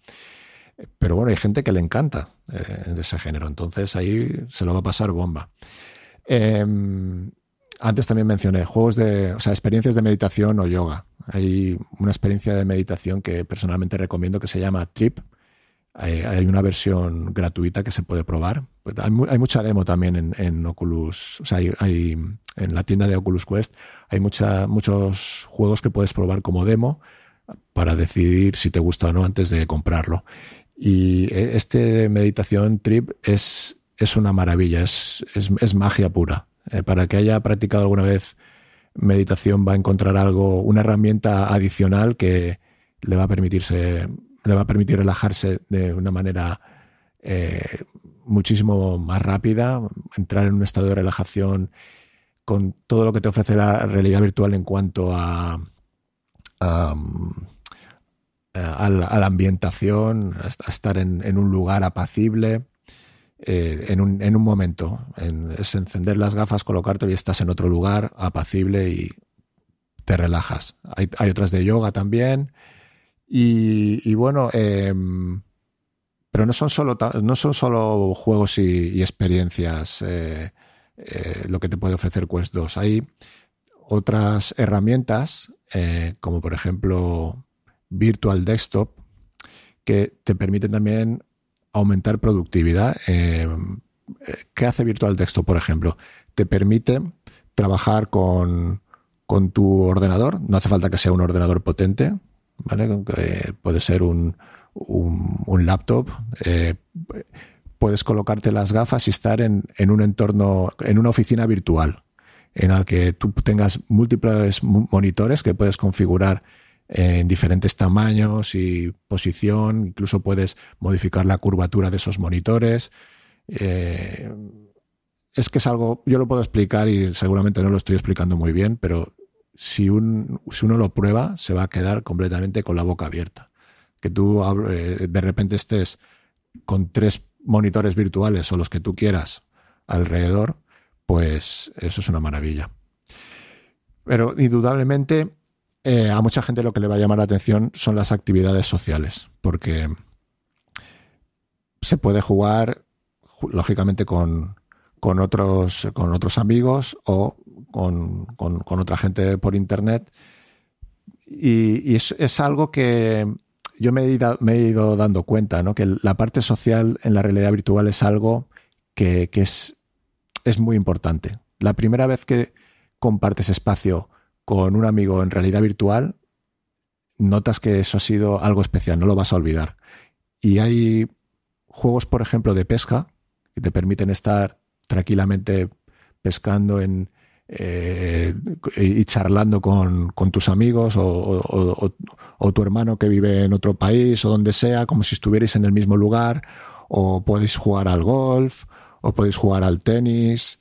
Pero bueno, hay gente que le encanta eh, de ese género, entonces ahí se lo va a pasar bomba. Em, antes también mencioné juegos de, o sea, experiencias de meditación o yoga. Hay una experiencia de meditación que personalmente recomiendo que se llama Trip. Hay, una versión gratuita que se puede probar. Pues hay, mucha demo también en, Oculus, o sea, hay, en la tienda de Oculus Quest hay mucha, muchos juegos que puedes probar como demo para decidir si te gusta o no antes de comprarlo. Y e, este meditación trip es, es una maravilla, es, es, magia pura. Eh, para que haya practicado alguna vez meditación va a encontrar algo, una herramienta adicional que le va a permitirse, le va a permitir relajarse de una manera eh, muchísimo más rápida, entrar en un estado de relajación con todo lo que te ofrece la realidad virtual en cuanto a, a a la, ambientación, a estar en, un lugar apacible, eh, en, un, en, un, momento. es encender las gafas, colocarte y estás en otro lugar apacible y te relajas. Hay, otras de yoga también. Y, bueno, em, pero no son solo, no son solo juegos y, experiencias eh, lo que te puede ofrecer Quest 2. Hay otras herramientas, como por ejemplo Virtual Desktop, que te permite también aumentar productividad. Eh, ¿Qué hace Virtual Desktop, por ejemplo? Te permite trabajar con, tu ordenador. No hace falta que sea un ordenador potente, ¿vale? puede ser un, un, laptop. Eh, puedes colocarte las gafas y estar en, en, un entorno, en una oficina virtual, en la que tú tengas múltiples monitores que puedes configurar en diferentes tamaños y posición, incluso puedes modificar la curvatura de esos monitores. Eh, es que es algo, yo lo puedo explicar y seguramente no lo estoy explicando muy bien, pero si, un, si uno lo prueba, se va a quedar completamente con la boca abierta. Que tú eh, de repente estés con tres monitores virtuales o los que tú quieras alrededor, pues eso es una maravilla. Pero indudablemente eh, a mucha gente lo que le va a llamar la atención son las actividades sociales, porque se puede jugar, lógicamente, con, con, otros, con otros amigos o con, con, otra gente por Internet. Y, es, algo que yo me he, ido, me he ido dando cuenta, ¿no? que la parte social en la realidad virtual es algo que, que es, es muy importante. La primera vez que compartes espacio con un amigo en realidad virtual, notas que eso ha sido algo especial, no lo vas a olvidar. Y hay juegos, por ejemplo, de pesca que te permiten estar tranquilamente pescando en, eh, y charlando con, tus amigos o, o, tu hermano que vive en otro país o donde sea, como si estuvierais en el mismo lugar, o podéis jugar al golf, o podéis jugar al tenis,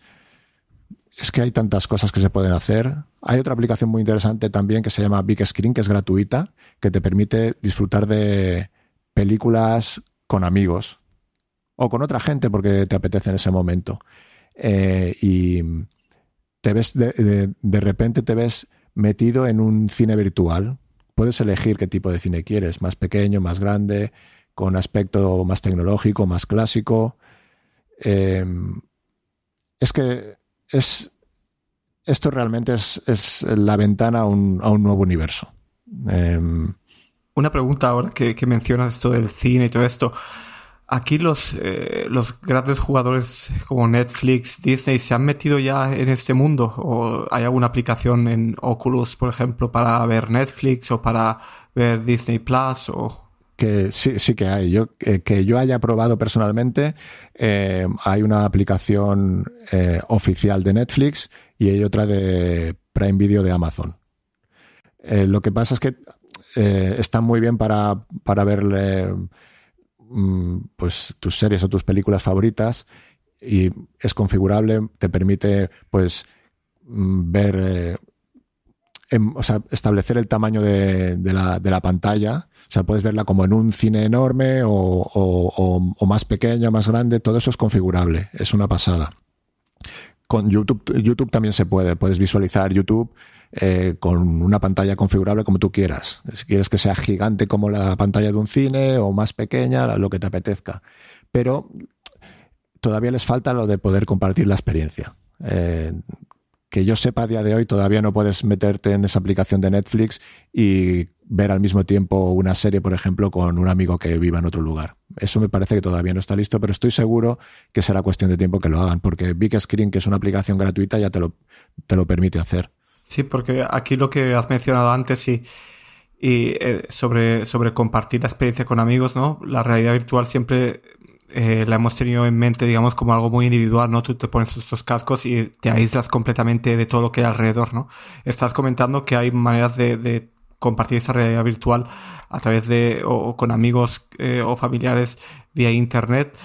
es que hay tantas cosas que se pueden hacer. Hay otra aplicación muy interesante también que se llama Big Screen, que es gratuita, que te permite disfrutar de películas con amigos o con otra gente porque te apetece en ese momento. Eh, y te ves de, de, repente te ves metido en un cine virtual. Puedes elegir qué tipo de cine quieres, más pequeño, más grande, con aspecto más tecnológico, más clásico. Eh, es que es, esto realmente es, la ventana a un, nuevo universo. Em, Una pregunta ahora que, mencionas esto del cine y todo esto. aquí los, eh, los grandes jugadores como Netflix, Disney, ¿se han metido ya en este mundo? ¿O hay alguna aplicación en Oculus, por ejemplo, para ver Netflix o para ver Disney Plus? O... Sí, sí que hay. Yo, que yo haya probado personalmente, eh, hay una aplicación eh, oficial de Netflix y hay otra de Prime Video de Amazon. lo que pasa es que están muy bien para, para verle Mm, pues tus series o tus películas favoritas y es configurable, te permite pues mm, ver, eh, em, o sea, establecer el tamaño de, la, de, la, pantalla. O sea, puedes verla como en un cine enorme o, o, más pequeña, más grande, todo eso es configurable, es una pasada. Con YouTube, YouTube también se puede, puedes visualizar YouTube eh, con una pantalla configurable como tú quieras. Si quieres que sea gigante como la pantalla de un cine o más pequeña, lo que te apetezca. Pero todavía les falta lo de poder compartir la experiencia. Eh, que yo sepa a día de hoy todavía no puedes meterte en esa aplicación de Netflix y ver al mismo tiempo una serie, por ejemplo, con un amigo que viva en otro lugar. Eso me parece que todavía no está listo, pero estoy seguro que será cuestión de tiempo que lo hagan, porque Big Screen, que es una aplicación gratuita, ya te lo, te lo permite hacer. Sí, porque aquí lo que has mencionado antes y, y eh, sobre, sobre compartir la experiencia con amigos, ¿no? La realidad virtual siempre eh, la hemos tenido en mente, digamos, como algo muy individual, ¿no? Tú te pones estos cascos y te aíslas completamente de todo lo que hay alrededor, ¿no? Estás comentando que hay maneras de, de compartir esa realidad virtual a través de, o, con amigos eh, o familiares vía internet.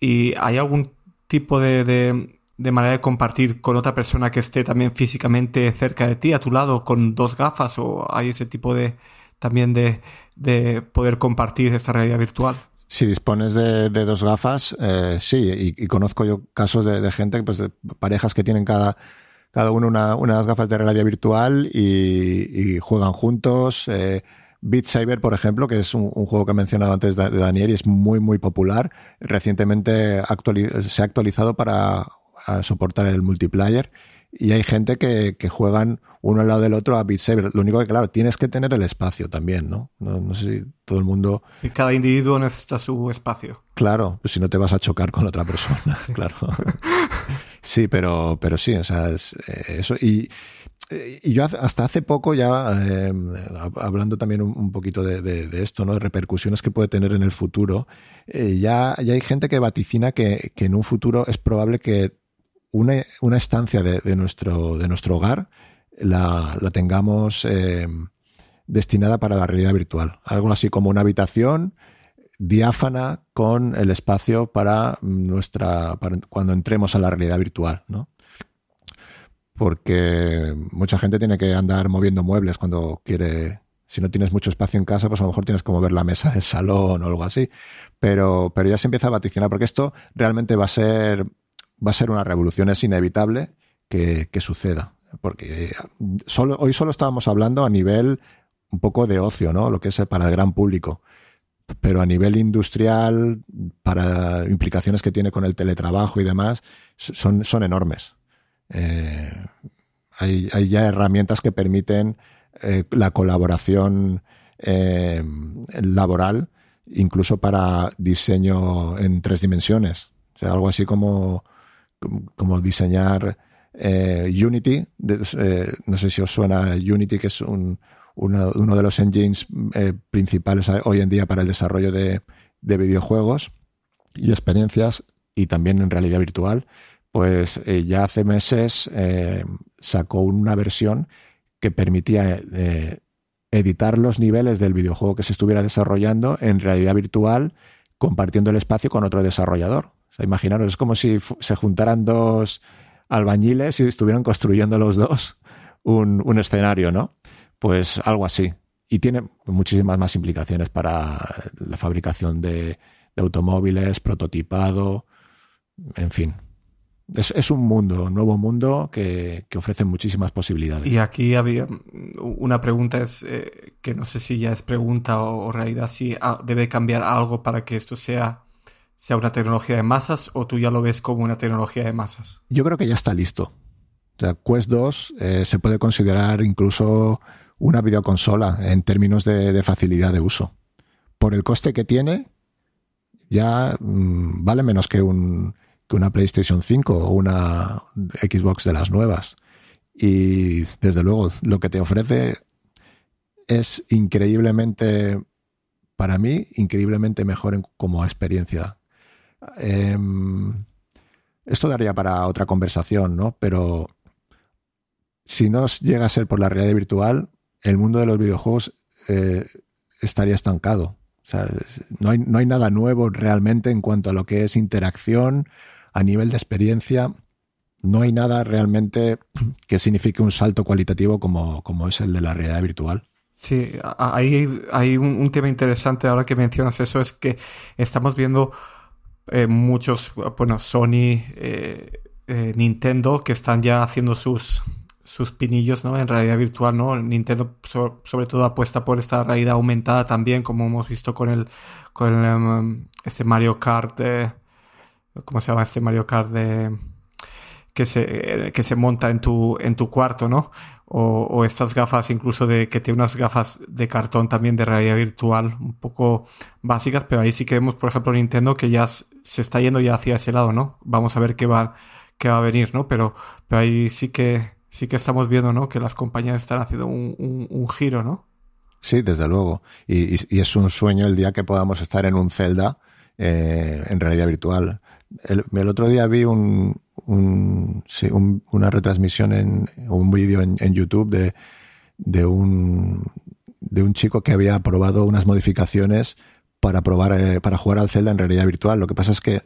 ¿Y hay algún tipo de, de de manera de compartir con otra persona que esté también físicamente cerca de ti, a tu lado, con dos gafas, o hay ese tipo de también de, de poder compartir esta realidad virtual. Si dispones de, dos gafas, eh, sí, y, conozco yo casos de, gente, pues de parejas que tienen cada, cada uno una, unas gafas de realidad virtual y, juegan juntos. Eh, Beat Saber, por ejemplo, que es un, juego que he mencionado antes de, Daniel y es muy, muy popular. Recientemente se ha actualizado para soportar el multiplayer y hay gente que, que, juegan uno al lado del otro a Beat Saber. Lo único que, claro, tienes que tener el espacio también, ¿no? No, sé si todo el mundo... Sí, cada individuo necesita su espacio. Claro, pues si no te vas a chocar con otra persona, claro. sí, pero, pero sí, o sea, es, eh, eso. Y, y yo hasta hace poco ya, eh, hablando también un, poquito de, esto, ¿no? De repercusiones que puede tener en el futuro, eh, ya, ya hay gente que vaticina que, que en un futuro es probable que una, una estancia de, de, nuestro, de nuestro hogar la, la tengamos destinada para la realidad virtual. Algo así como una habitación diáfana con el espacio para nuestra para cuando entremos a la realidad virtual, ¿no? Porque mucha gente tiene que andar moviendo muebles cuando quiere. Si no tienes mucho espacio en casa, pues a lo mejor tienes que mover la mesa del salón o algo así. Pero, pero ya se empieza a vaticinar, porque esto realmente va a ser va a ser una revolución, es inevitable que, suceda. Porque hoy solo estábamos hablando a nivel un poco de ocio, ¿no? Lo que es para el gran público. Pero a nivel industrial, para implicaciones que tiene con el teletrabajo y demás, son, son enormes. Eh, hay, ya herramientas que permiten eh, la colaboración eh, laboral, incluso para diseño en tres dimensiones. Sea, algo así como como diseñar Unity. No sé si os suena Unity, que es un, uno de los engines eh, principales hoy en día para el desarrollo de, videojuegos y experiencias y también en realidad virtual. Pues ya hace meses sacó una versión que permitía editar los niveles del videojuego que se estuviera desarrollando en realidad virtual compartiendo el espacio con otro desarrollador imaginaros, es como si se juntaran dos albañiles y estuvieran construyendo los dos un, escenario, ¿no? Pues algo así. Y tiene muchísimas más implicaciones para la fabricación de, automóviles, prototipado, en fin. Es, un mundo, un nuevo mundo que, ofrece muchísimas posibilidades. Y aquí había una pregunta, es eh, que no sé si ya es pregunta o, o realidad, si debe cambiar algo para que esto sea sea una tecnología de masas o tú ya lo ves como una tecnología de masas? Yo creo que ya está listo. O sea, Quest 2 eh, se puede considerar incluso una videoconsola en términos de, facilidad de uso. Por el coste que tiene, ya mm, vale menos que, un, que una PlayStation 5 o una Xbox de las nuevas. Y desde luego, lo que te ofrece es increíblemente, para mí, increíblemente mejor como experiencia. Em, esto daría para otra conversación, ¿no? Pero si no llega a ser por la realidad virtual, el mundo de los videojuegos eh, estaría estancado. O sea, no hay, no hay nada nuevo realmente en cuanto a lo que es interacción a nivel de experiencia. No hay nada realmente que signifique un salto cualitativo como, como es el de la realidad virtual. Sí, hay, un, tema interesante ahora que mencionas eso, es que estamos viendo eh, muchos, bueno, Sony, eh, eh, Nintendo, que están ya haciendo sus, sus pinillos ¿no? en realidad virtual, ¿no? Nintendo sobre todo apuesta por esta realidad aumentada también, como hemos visto con el con el, em, este Mario Kart, ¿cómo se llama este Mario Kart de que se, que se monta en tu, en tu cuarto, ¿no? O, o, estas gafas, incluso de que tiene unas gafas de cartón también de realidad virtual, un poco básicas, pero ahí sí que vemos, por ejemplo, Nintendo que ya se está yendo ya hacia ese lado, ¿no? Vamos a ver qué va, qué va a venir, ¿no? Pero, pero ahí sí que sí que estamos viendo, ¿no? Que las compañías están haciendo un, giro, ¿no? Sí, desde luego. Y, es un sueño el día que podamos estar en un Zelda eh, en realidad virtual. El, otro día vi un, una retransmisión en un vídeo en, YouTube de, de, un, de un chico que había probado unas modificaciones para probar eh, para jugar al Zelda en realidad virtual. Lo que pasa es que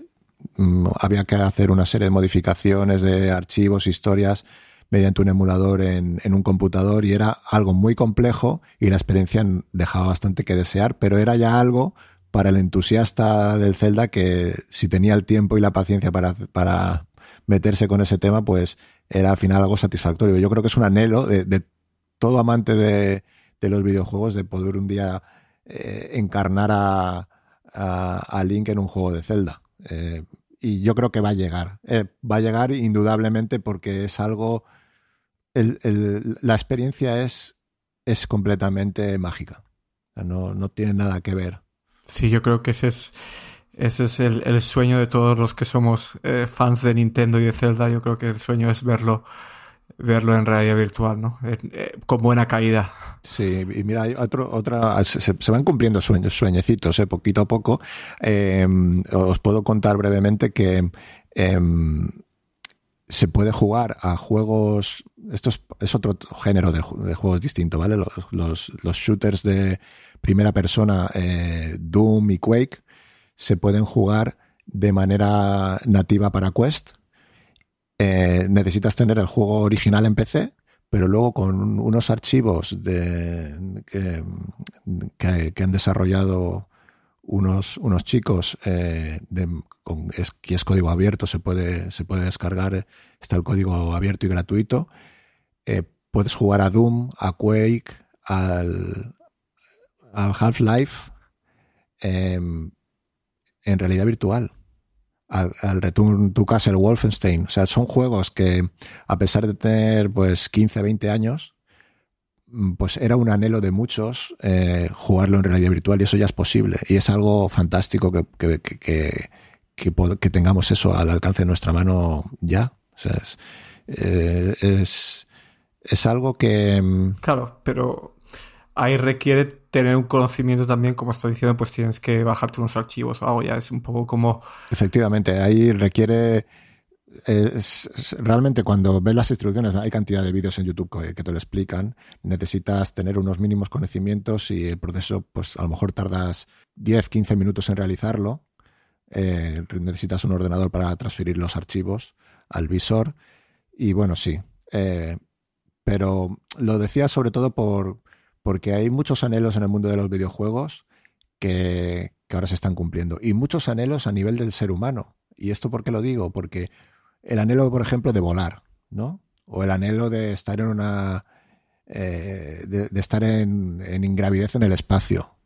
mm, había que hacer una serie de modificaciones de archivos, historias mediante un emulador en, en, un computador y era algo muy complejo y la experiencia dejaba bastante que desear, pero era ya algo para el entusiasta del Zelda que si tenía el tiempo y la paciencia para, para meterse con ese tema, pues era al final algo satisfactorio. Yo creo que es un anhelo de, de todo amante de, de, los videojuegos de poder un día eh, encarnar a, a, Link en un juego de Zelda. Eh, y yo creo que va a llegar. Eh, va a llegar indudablemente porque es algo el, la experiencia es, es completamente mágica. no, no tiene nada que ver. Sí, yo creo que ese es, ese es el, el sueño de todos los que somos eh, fans de Nintendo y de Zelda. Yo creo que el sueño es verlo verlo en realidad virtual, ¿no? Eh, con buena calidad. Sí, y mira, hay otro, otra, se, van cumpliendo sueños, sueñecitos, ¿eh? poquito a poco. Em, os puedo contar brevemente que em, se puede jugar a juegos. Esto es, otro género de, juegos distinto, ¿vale? Los, shooters de primera persona, eh, Doom y Quake, se pueden jugar de manera nativa para Quest. Eh, necesitas tener el juego original en PC, pero luego con unos archivos que han desarrollado unos, unos chicos eh, que es código abierto, se puede, se puede descargar, está el código abierto y gratuito. Eh, puedes jugar a Doom, a Quake, al, al Half-Life em, en realidad virtual. Al, Return to Castle Wolfenstein. O sea, son juegos que, a pesar de tener pues 15, 20 años, Mm, pues era un anhelo de muchos eh, jugarlo en realidad virtual y eso ya es posible. Y es algo fantástico que, que, que, que, tengamos eso al alcance de nuestra mano ya. O sea, es, eh, es, es, algo que... Mm, claro, pero ahí requiere tener un conocimiento también, como está diciendo, pues tienes que bajarte unos archivos o algo, ya es un poco como... Efectivamente, ahí requiere es, realmente cuando ves las instrucciones, hay cantidad de vídeos en YouTube que, te lo explican, necesitas tener unos mínimos conocimientos y el proceso, pues a lo mejor tardas 10, 15 minutos en realizarlo. Eh, necesitas un ordenador para transferir los archivos al visor. Y bueno, sí. Eh, pero lo decía sobre todo por, porque hay muchos anhelos en el mundo de los videojuegos que, que ahora se están cumpliendo. Y muchos anhelos a nivel del ser humano. ¿Y esto por qué lo digo? Porque el anhelo, por ejemplo, de volar, ¿no? O el anhelo de estar en una. Eh, de, estar en, en, ingravidez en el espacio.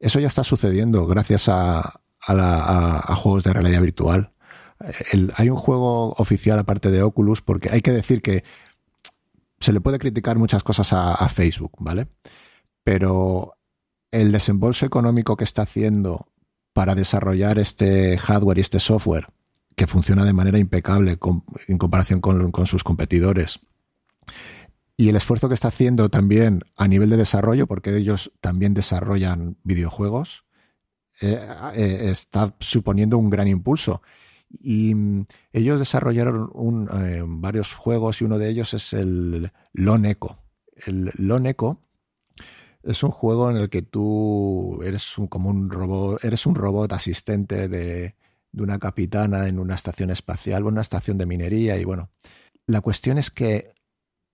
Eso ya está sucediendo gracias a, a, juegos de realidad virtual. hay un juego oficial aparte de Oculus, porque hay que decir que se le puede criticar muchas cosas a, Facebook, ¿vale? Pero el desembolso económico que está haciendo para desarrollar este hardware y este software que funciona de manera impecable en comparación con, sus competidores. Y el esfuerzo que está haciendo también a nivel de desarrollo, porque ellos también desarrollan videojuegos, eh, eh, está suponiendo un gran impulso. Y mm, ellos desarrollaron eh, varios juegos y uno de ellos es el Lone Echo. El Lone Echo es un juego en el que tú eres como un robot, eres un robot asistente de, de una capitana en una estación espacial o una estación de minería. Y bueno, la cuestión es que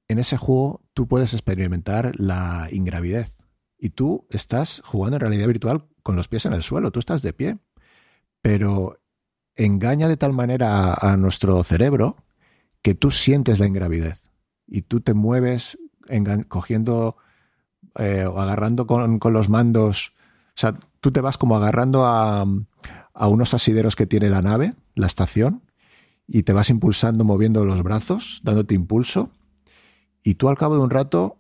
en ese juego tú puedes experimentar la ingravidez. Y tú estás jugando en realidad virtual con los pies en el suelo, tú estás de pie. Pero engaña de tal manera a, nuestro cerebro que tú sientes la ingravidez. Y tú te mueves cogiendo eh, o agarrando con, los mandos. O sea, tú te vas como agarrando a, a unos asideros que tiene la nave, la estación, y te vas impulsando moviendo los brazos, dándote impulso, y tú al cabo de un rato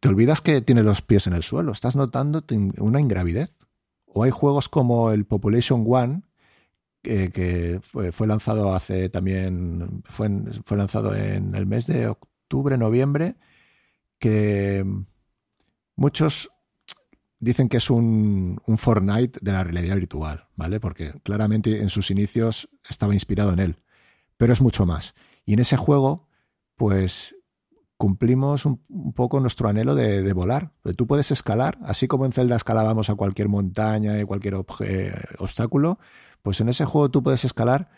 te olvidas que tienes los pies en el suelo, estás notando una ingravidez. O hay juegos como el Population One, que, fue, lanzado hace también, fue, fue lanzado en el mes de octubre, noviembre, que muchos dicen que es un, Fortnite de la realidad virtual, ¿vale? Porque claramente en sus inicios estaba inspirado en él. Pero es mucho más. Y en ese juego, pues cumplimos un, poco nuestro anhelo de, volar. Tú puedes escalar, así como en Zelda escalábamos a cualquier montaña y cualquier obstáculo, pues en ese juego tú puedes escalar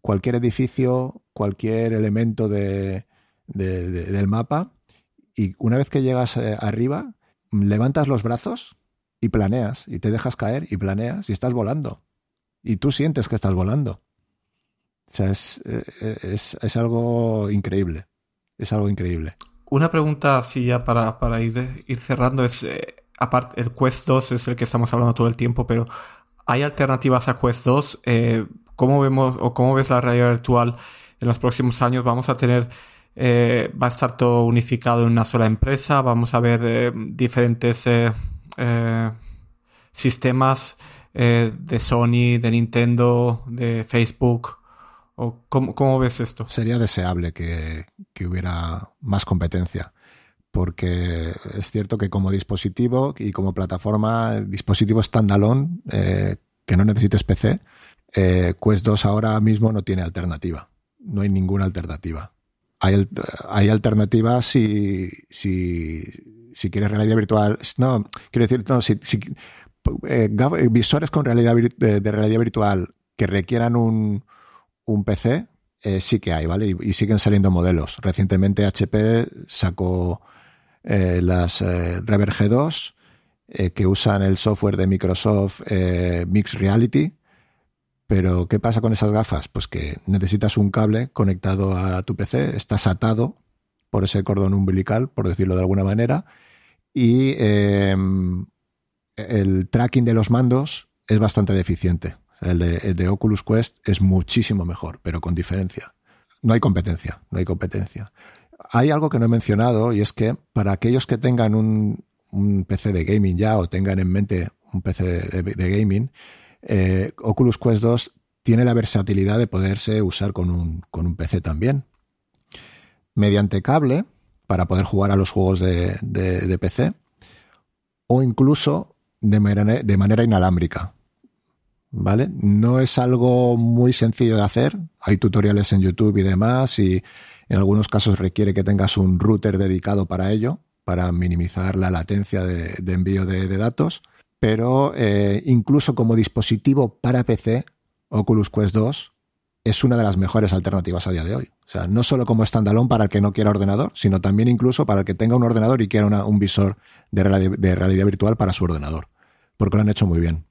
cualquier edificio, cualquier elemento de, del mapa, y una vez que llegas eh, arriba, levantas los brazos y planeas, y te dejas caer y planeas y estás volando. Y tú sientes que estás volando. O sea, es, eh, es, algo increíble. Es algo increíble. Una pregunta así ya para, para ir, ir, cerrando es, eh, aparte, el Quest 2 es el que estamos hablando todo el tiempo, pero ¿hay alternativas a Quest 2? Eh, ¿Cómo vemos o cómo ves la realidad virtual en los próximos años? ¿Vamos a tener va a estar todo unificado en una sola empresa, vamos a ver diferentes eh, sistemas eh, de Sony, de Nintendo, de Facebook? ¿O cómo, ves esto? Sería deseable que, hubiera más competencia porque es cierto que como dispositivo y como plataforma, dispositivo standalone, eh, que no necesites PC, Quest 2 ahora mismo no tiene alternativa. No hay ninguna alternativa. Hay, hay alternativas si, si, si quieres realidad virtual, no, quiero decir, no, si, eh, visores con realidad de, realidad virtual que requieran un, un PC, eh, sí que hay, ¿vale? Y, siguen saliendo modelos. Recientemente HP sacó eh, las Rever G2 que usan el software de Microsoft Mixed Reality. Pero, ¿qué pasa con esas gafas? Pues que necesitas un cable conectado a tu PC, estás atado por ese cordón umbilical, por decirlo de alguna manera, y em, el tracking de los mandos es bastante deficiente. El de, Oculus Quest es muchísimo mejor, pero con diferencia. No hay competencia, no hay competencia. Hay algo que no he mencionado y es que para aquellos que tengan un, PC de gaming ya o tengan en mente un PC de, gaming, eh, Oculus Quest 2 tiene la versatilidad de poderse usar con un, con un PC también. Mediante cable, para poder jugar a los juegos de, PC o incluso de manera, de manera inalámbrica. ¿Vale? No es algo muy sencillo de hacer. Hay tutoriales en YouTube y demás y en algunos casos requiere que tengas un router dedicado para ello, para minimizar la latencia de, envío de, datos. Pero eh, incluso como dispositivo para PC, Oculus Quest 2 es una de las mejores alternativas a día de hoy. O sea, no solo como standalone para el que no quiera ordenador, sino también incluso para el que tenga un ordenador y quiera un visor de realidad, virtual para su ordenador. Porque lo han hecho muy bien.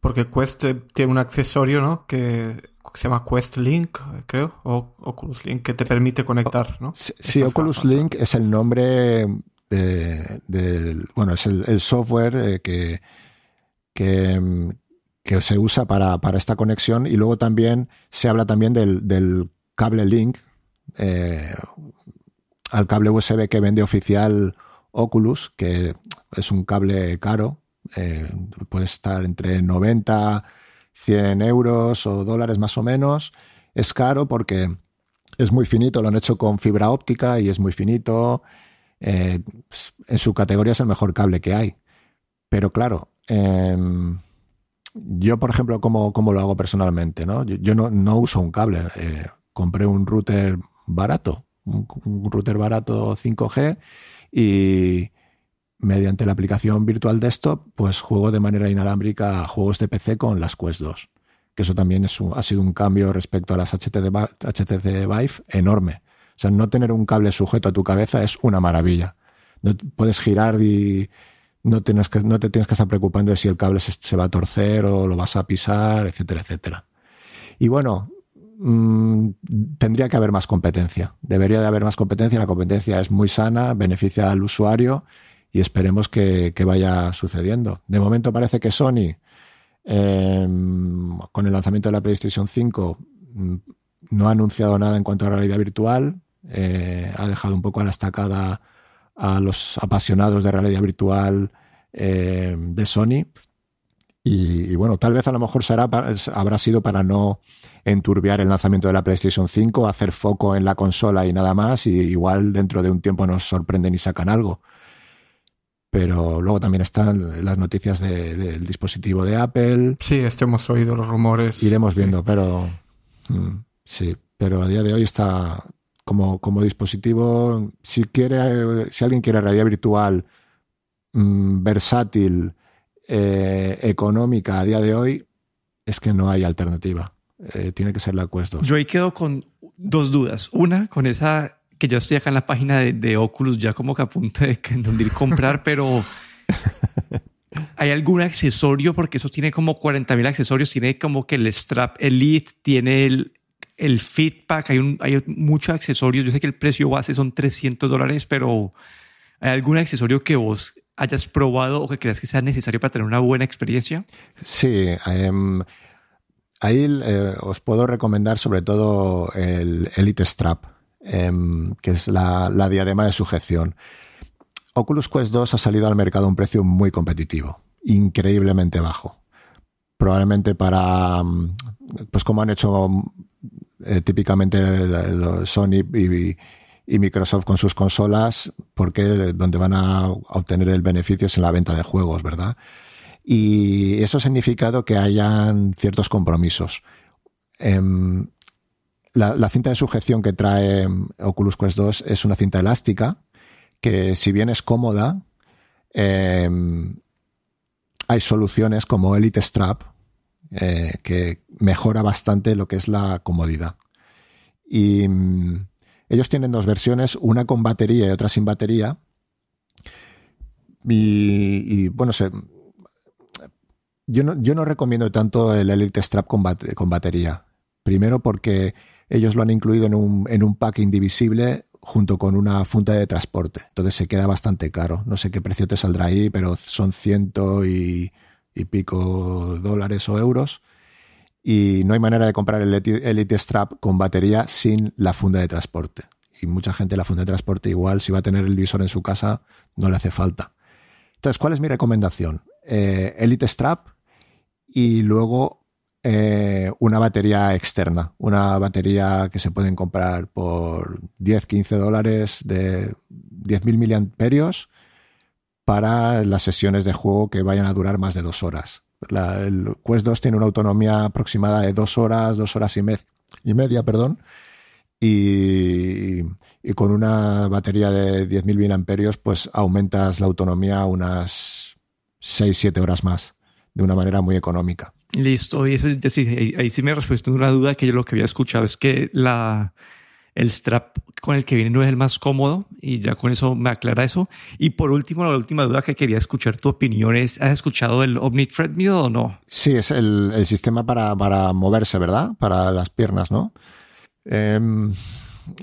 Porque Quest tiene un accesorio, ¿no? Que se llama Quest Link, creo, o Oculus Link, que te permite conectar, ¿no? Sí, Oculus Link es el nombre del, bueno, es el, software eh, que, que, que se usa para, esta conexión y luego también se habla también del, cable link eh, al cable USB que vende oficial Oculus, que es un cable caro, Eh, puede estar entre 90, 100 euros o dólares más o menos. Es caro porque es muy finito, lo han hecho con fibra óptica y es muy finito. Eh, en su categoría es el mejor cable que hay. Pero claro, em, yo, por ejemplo, ¿cómo, lo hago personalmente? ¿no? Yo, no, uso un cable. Eh, compré un router barato, un, router barato 5G y mediante la aplicación Virtual Desktop, pues juego de manera inalámbrica juegos de PC con las Quest 2. Que eso también ha sido un cambio respecto a las HTC Vive enorme. O sea, no tener un cable sujeto a tu cabeza es una maravilla. No, puedes girar y no te tienes que estar preocupando de si el cable se, va a torcer o lo vas a pisar, etcétera, etcétera. Y bueno, mm, tendría que haber más competencia. Debería de haber más competencia. La competencia es muy sana, beneficia al usuario y esperemos que, vaya sucediendo. De momento parece que Sony, em, con el lanzamiento de la PlayStation 5, mm, no ha anunciado nada en cuanto a realidad virtual. Eh, ha dejado un poco a la estacada a los apasionados de realidad virtual eh, de Sony. Y, bueno, tal vez a lo mejor será, habrá sido para no enturbiar el lanzamiento de la PlayStation 5, hacer foco en la consola y nada más, y igual dentro de un tiempo nos sorprenden y sacan algo. Pero luego también están las noticias del dispositivo de Apple. Sí, esto hemos oído los rumores. Iremos viendo, pero mm, sí, pero a día de hoy está, como, dispositivo, si, quiere, si alguien quiere realidad virtual mm, versátil, eh, económica a día de hoy, es que no hay alternativa. Eh, tiene que ser la Quest 2. Yo ahí quedo con dos dudas. Una, con esa que yo estoy acá en la página de, Oculus ya como que apunte de que, donde ir comprar, pero ¿hay algún accesorio? Porque eso tiene como 40 mil accesorios. Tiene como que el strap Elite, tiene el, el feedback, hay, hay muchos accesorios. Yo sé que el precio base son 300 dólares, pero ¿hay algún accesorio que vos hayas probado o que creas que sea necesario para tener una buena experiencia? Sí, em, ahí eh, os puedo recomendar sobre todo el Elite Strap, em, que es la, diadema de sujeción. Oculus Quest 2 ha salido al mercado a un precio muy competitivo, increíblemente bajo. Probablemente para, pues como han hecho eh, típicamente Sony y, Microsoft con sus consolas, porque donde van a obtener el beneficio es en la venta de juegos, ¿verdad? Y eso ha significado que hayan ciertos compromisos. Em, la, cinta de sujeción que trae Oculus Quest 2 es una cinta elástica que si bien es cómoda, em, hay soluciones como Elite Strap eh, que mejora bastante lo que es la comodidad. Y mm, ellos tienen dos versiones, una con batería y otra sin batería. Y, bueno, yo, no, yo no recomiendo tanto el Elite Strap con batería. Primero porque ellos lo han incluido en un, en un pack indivisible junto con una funda de transporte. Entonces se queda bastante caro. No sé qué precio te saldrá ahí, pero son ciento y pico dólares o euros. Y no hay manera de comprar el Elite Strap con batería sin la funda de transporte. Y mucha gente la funda de transporte igual, si va a tener el visor en su casa, no le hace falta. Entonces, ¿cuál es mi recomendación? Eh, Elite Strap y luego eh, una batería externa, una batería que se pueden comprar por 10, 15 dólares de 10.000 miliamperios para las sesiones de juego que vayan a durar más de dos horas. el Quest 2 tiene una autonomía aproximada de dos horas, dos horas y, y media, perdón, y, con una batería de 10.000 mAh, pues aumentas la autonomía unas 6-7 horas más, de una manera muy económica. Listo, y eso es decir, ahí, sí me respondió una duda que yo lo que había escuchado es que la, el strap con el que viene no es el más cómodo y ya con eso me aclara eso. Y por último, la última duda que quería escuchar tu opinión es, ¿has escuchado el Omni Treadmill o no? Sí, es el, sistema para, moverse, ¿verdad? Para las piernas, ¿no? Em,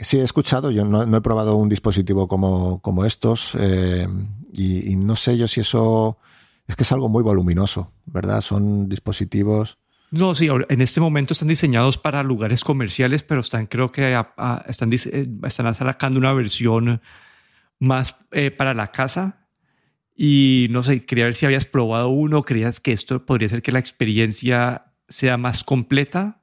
sí, he escuchado, yo no, he probado un dispositivo como, como estos y, y no sé yo si eso es que es algo muy voluminoso, ¿verdad? Son dispositivos no, sí, en este momento están diseñados para lugares comerciales, pero están, creo que están, eh, están sacando una versión más eh, para la casa Y no sé, quería ver si habías probado uno, creías que esto podría ser que la experiencia sea más completa,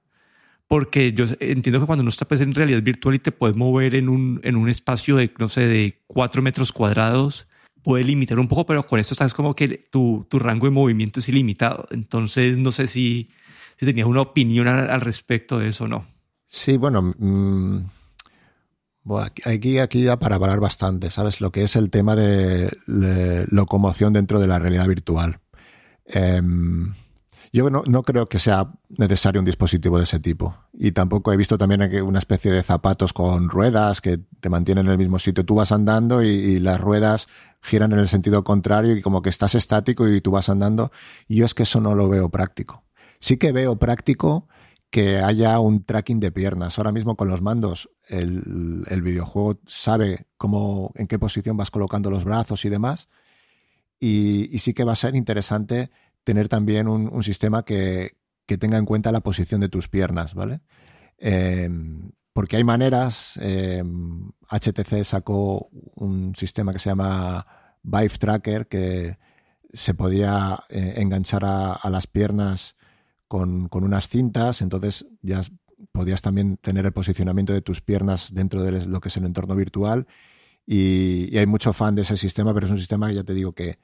porque yo entiendo que cuando uno está pues, en realidad virtual y te puedes mover en un, en un espacio de, no sé, de cuatro metros cuadrados, puede limitar un poco, pero con esto sabes como que tu, tu rango de movimiento es ilimitado. Entonces, no sé si, si tenías una opinión al, respecto de eso o no. Sí, bueno, mmm, aquí, aquí ya para hablar bastante, ¿sabes? Lo que es el tema de, locomoción dentro de la realidad virtual. Eh, yo no, creo que sea necesario un dispositivo de ese tipo. Y tampoco he visto también una especie de zapatos con ruedas que te mantienen en el mismo sitio. Tú vas andando y, las ruedas giran en el sentido contrario y como que estás estático y tú vas andando. Yo es que eso no lo veo práctico. Sí que veo práctico que haya un tracking de piernas. Ahora mismo con los mandos el, el videojuego sabe cómo, en qué posición vas colocando los brazos y demás. Y, y sí que va a ser interesante tener también un, sistema que, tenga en cuenta la posición de tus piernas, ¿vale? Em, porque hay maneras, HTC em, sacó un sistema que se llama Vive Tracker que se podía eh, enganchar a, las piernas con, unas cintas, entonces ya podías también tener el posicionamiento de tus piernas dentro de lo que es el entorno virtual y, y hay mucho fan de ese sistema, pero es un sistema que ya te digo que,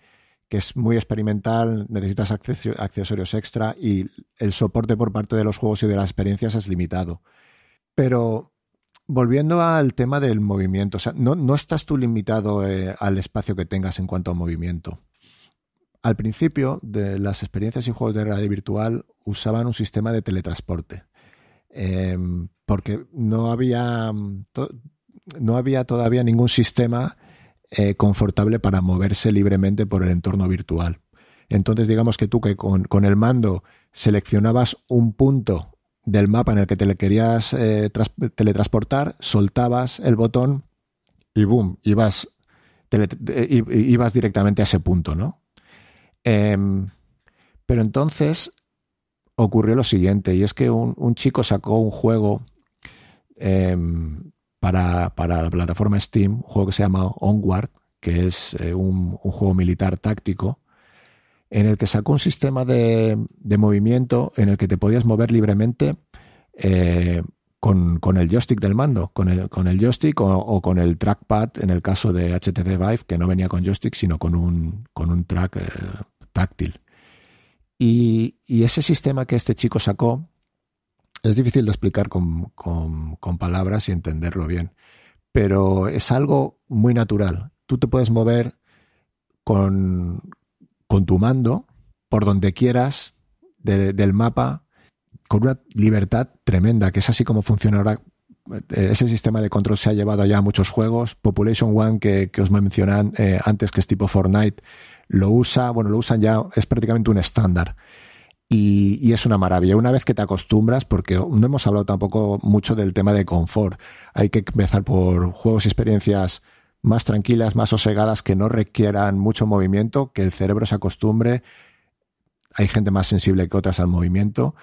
que es muy experimental, necesitas accesorios extra y el soporte por parte de los juegos y de las experiencias es limitado. Pero volviendo al tema del movimiento, no, estás tú limitado eh, al espacio que tengas en cuanto a movimiento. Al principio de las experiencias y juegos de realidad virtual usaban un sistema de teletransporte, em, porque no había, no había todavía ningún sistema eh, confortable para moverse libremente por el entorno virtual. Entonces, digamos que tú que con, el mando seleccionabas un punto del mapa en el que te le querías eh, teletransportar, soltabas el botón y boom, ibas, ibas directamente a ese punto, ¿no? Em, pero entonces ocurrió lo siguiente, y es que un, chico sacó un juego em, para, la plataforma Steam, un juego que se llama Onward, que es eh, un, juego militar táctico, en el que sacó un sistema de, movimiento en el que te podías mover libremente eh, con, el joystick del mando, con el, con el joystick o, con el trackpad en el caso de HTC Vive, que no venía con joystick, sino con un, con un track eh, táctil. Y, y, ese sistema que este chico sacó es difícil de explicar con, palabras y entenderlo bien, pero es algo muy natural. Tú te puedes mover con, tu mando por donde quieras del mapa con una libertad tremenda, que es así como funciona ahora. Eh, ese sistema de control se ha llevado ya a muchos juegos. Population One, que, os mencionan eh, antes, que es tipo Fortnite, lo usa, bueno, lo usan ya, es prácticamente un estándar. Y, es una maravilla. Una vez que te acostumbras, porque no hemos hablado tampoco mucho del tema de confort, hay que empezar por juegos y experiencias más tranquilas, más sosegadas, que no requieran mucho movimiento, que el cerebro se acostumbre. Hay gente más sensible que otras al movimiento.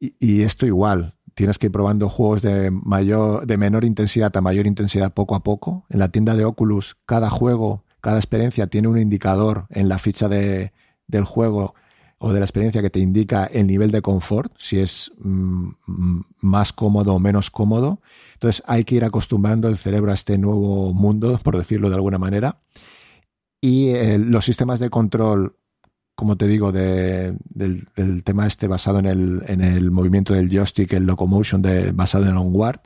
Y, esto igual, tienes que ir probando juegos de mayor, de menor intensidad a mayor intensidad poco a poco. En la tienda de Oculus, cada juego, cada experiencia tiene un indicador en la ficha de, del juego o de la experiencia que te indica el nivel de confort, si es mm, más cómodo o menos cómodo. Entonces hay que ir acostumbrando el cerebro a este nuevo mundo, por decirlo de alguna manera. Y eh, los sistemas de control, como te digo, del, tema este basado en el, en el movimiento del joystick, el locomotion de, basado en el onward,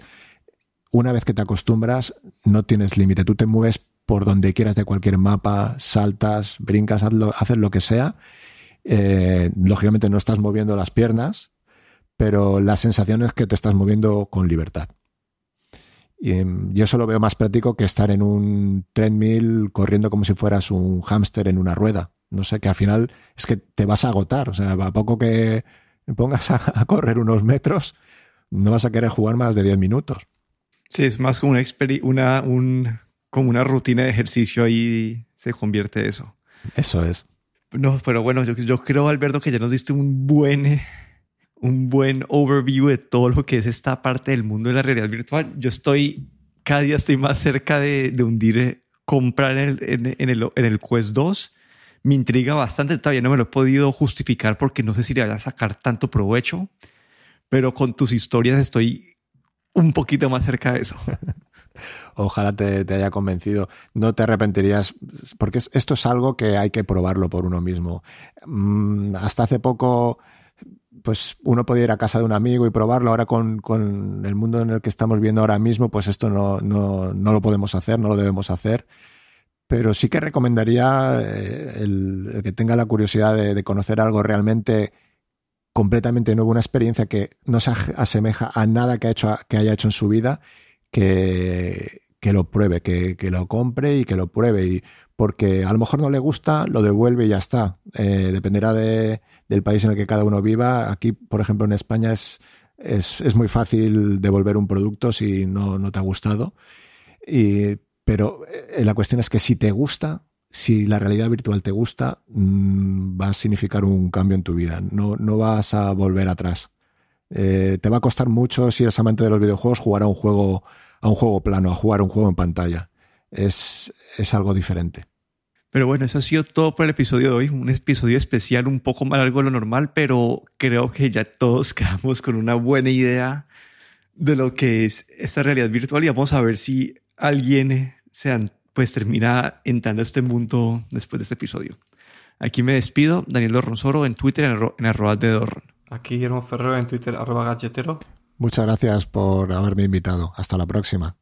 una vez que te acostumbras, no tienes límite. Tú te mueves por donde quieras de cualquier mapa, saltas, brincas, haces lo que sea eh, lógicamente no estás moviendo las piernas, pero la sensación es que te estás moviendo con libertad. Y em, yo eso lo veo más práctico que estar en un treadmill corriendo como si fueras un hámster en una rueda. No sé, que al final es que te vas a agotar. O sea, a poco que pongas a, correr unos metros, no vas a querer jugar más de 10 minutos. Sí, es más como una, una, un, como una rutina de ejercicio ahí se convierte eso. Eso es. No, pero bueno, yo, yo creo, Alberto, que ya nos diste un buen, un buen overview de todo lo que es esta parte del mundo de la realidad virtual. Yo estoy, cada día estoy más cerca de, de hundir, eh, comprar en el, en, el, en el Quest 2. me intriga bastante. Todavía no me lo he podido justificar porque no sé si le vaya a sacar tanto provecho, pero con tus historias estoy un poquito más cerca de eso. Ojalá te, haya convencido. No te arrepentirías, porque esto es algo que hay que probarlo por uno mismo. Mm, hasta hace poco, pues uno podía ir a casa de un amigo y probarlo. Ahora con, el mundo en el que estamos viendo ahora mismo, pues esto no, no, no lo podemos hacer, no lo debemos hacer. Pero sí que recomendaría eh, el, que tenga la curiosidad de, conocer algo realmente completamente nuevo, una experiencia que no se asemeja a nada que, haya hecho en su vida, que, que lo pruebe, que, que, lo compre y que lo pruebe. Y porque a lo mejor no le gusta, lo devuelve y ya está. Eh, dependerá de, del país en el que cada uno viva. Aquí, por ejemplo, en España es, es, es muy fácil devolver un producto si no, no te ha gustado. Y, pero eh, la cuestión es que si te gusta, si la realidad virtual te gusta, mm, va a significar un cambio en tu vida. No, no vas a volver atrás. Eh, te va a costar mucho, si eres amante de los videojuegos, jugar a un juego, a un juego plano, a jugar a un juego en pantalla. Es, es algo diferente. Pero bueno, eso ha sido todo por el episodio de hoy. Un episodio especial, un poco más largo de lo normal, pero creo que ya todos quedamos con una buena idea de lo que es esta realidad virtual y vamos a ver si alguien sean, pues termina entrando a este mundo después de este episodio. Aquí me despido, Daniel Dorronsoro en Twitter en, arroba de Dorron. Aquí Guillermo Ferrero en Twitter arroba galletero. Muchas gracias por haberme invitado. Hasta la próxima.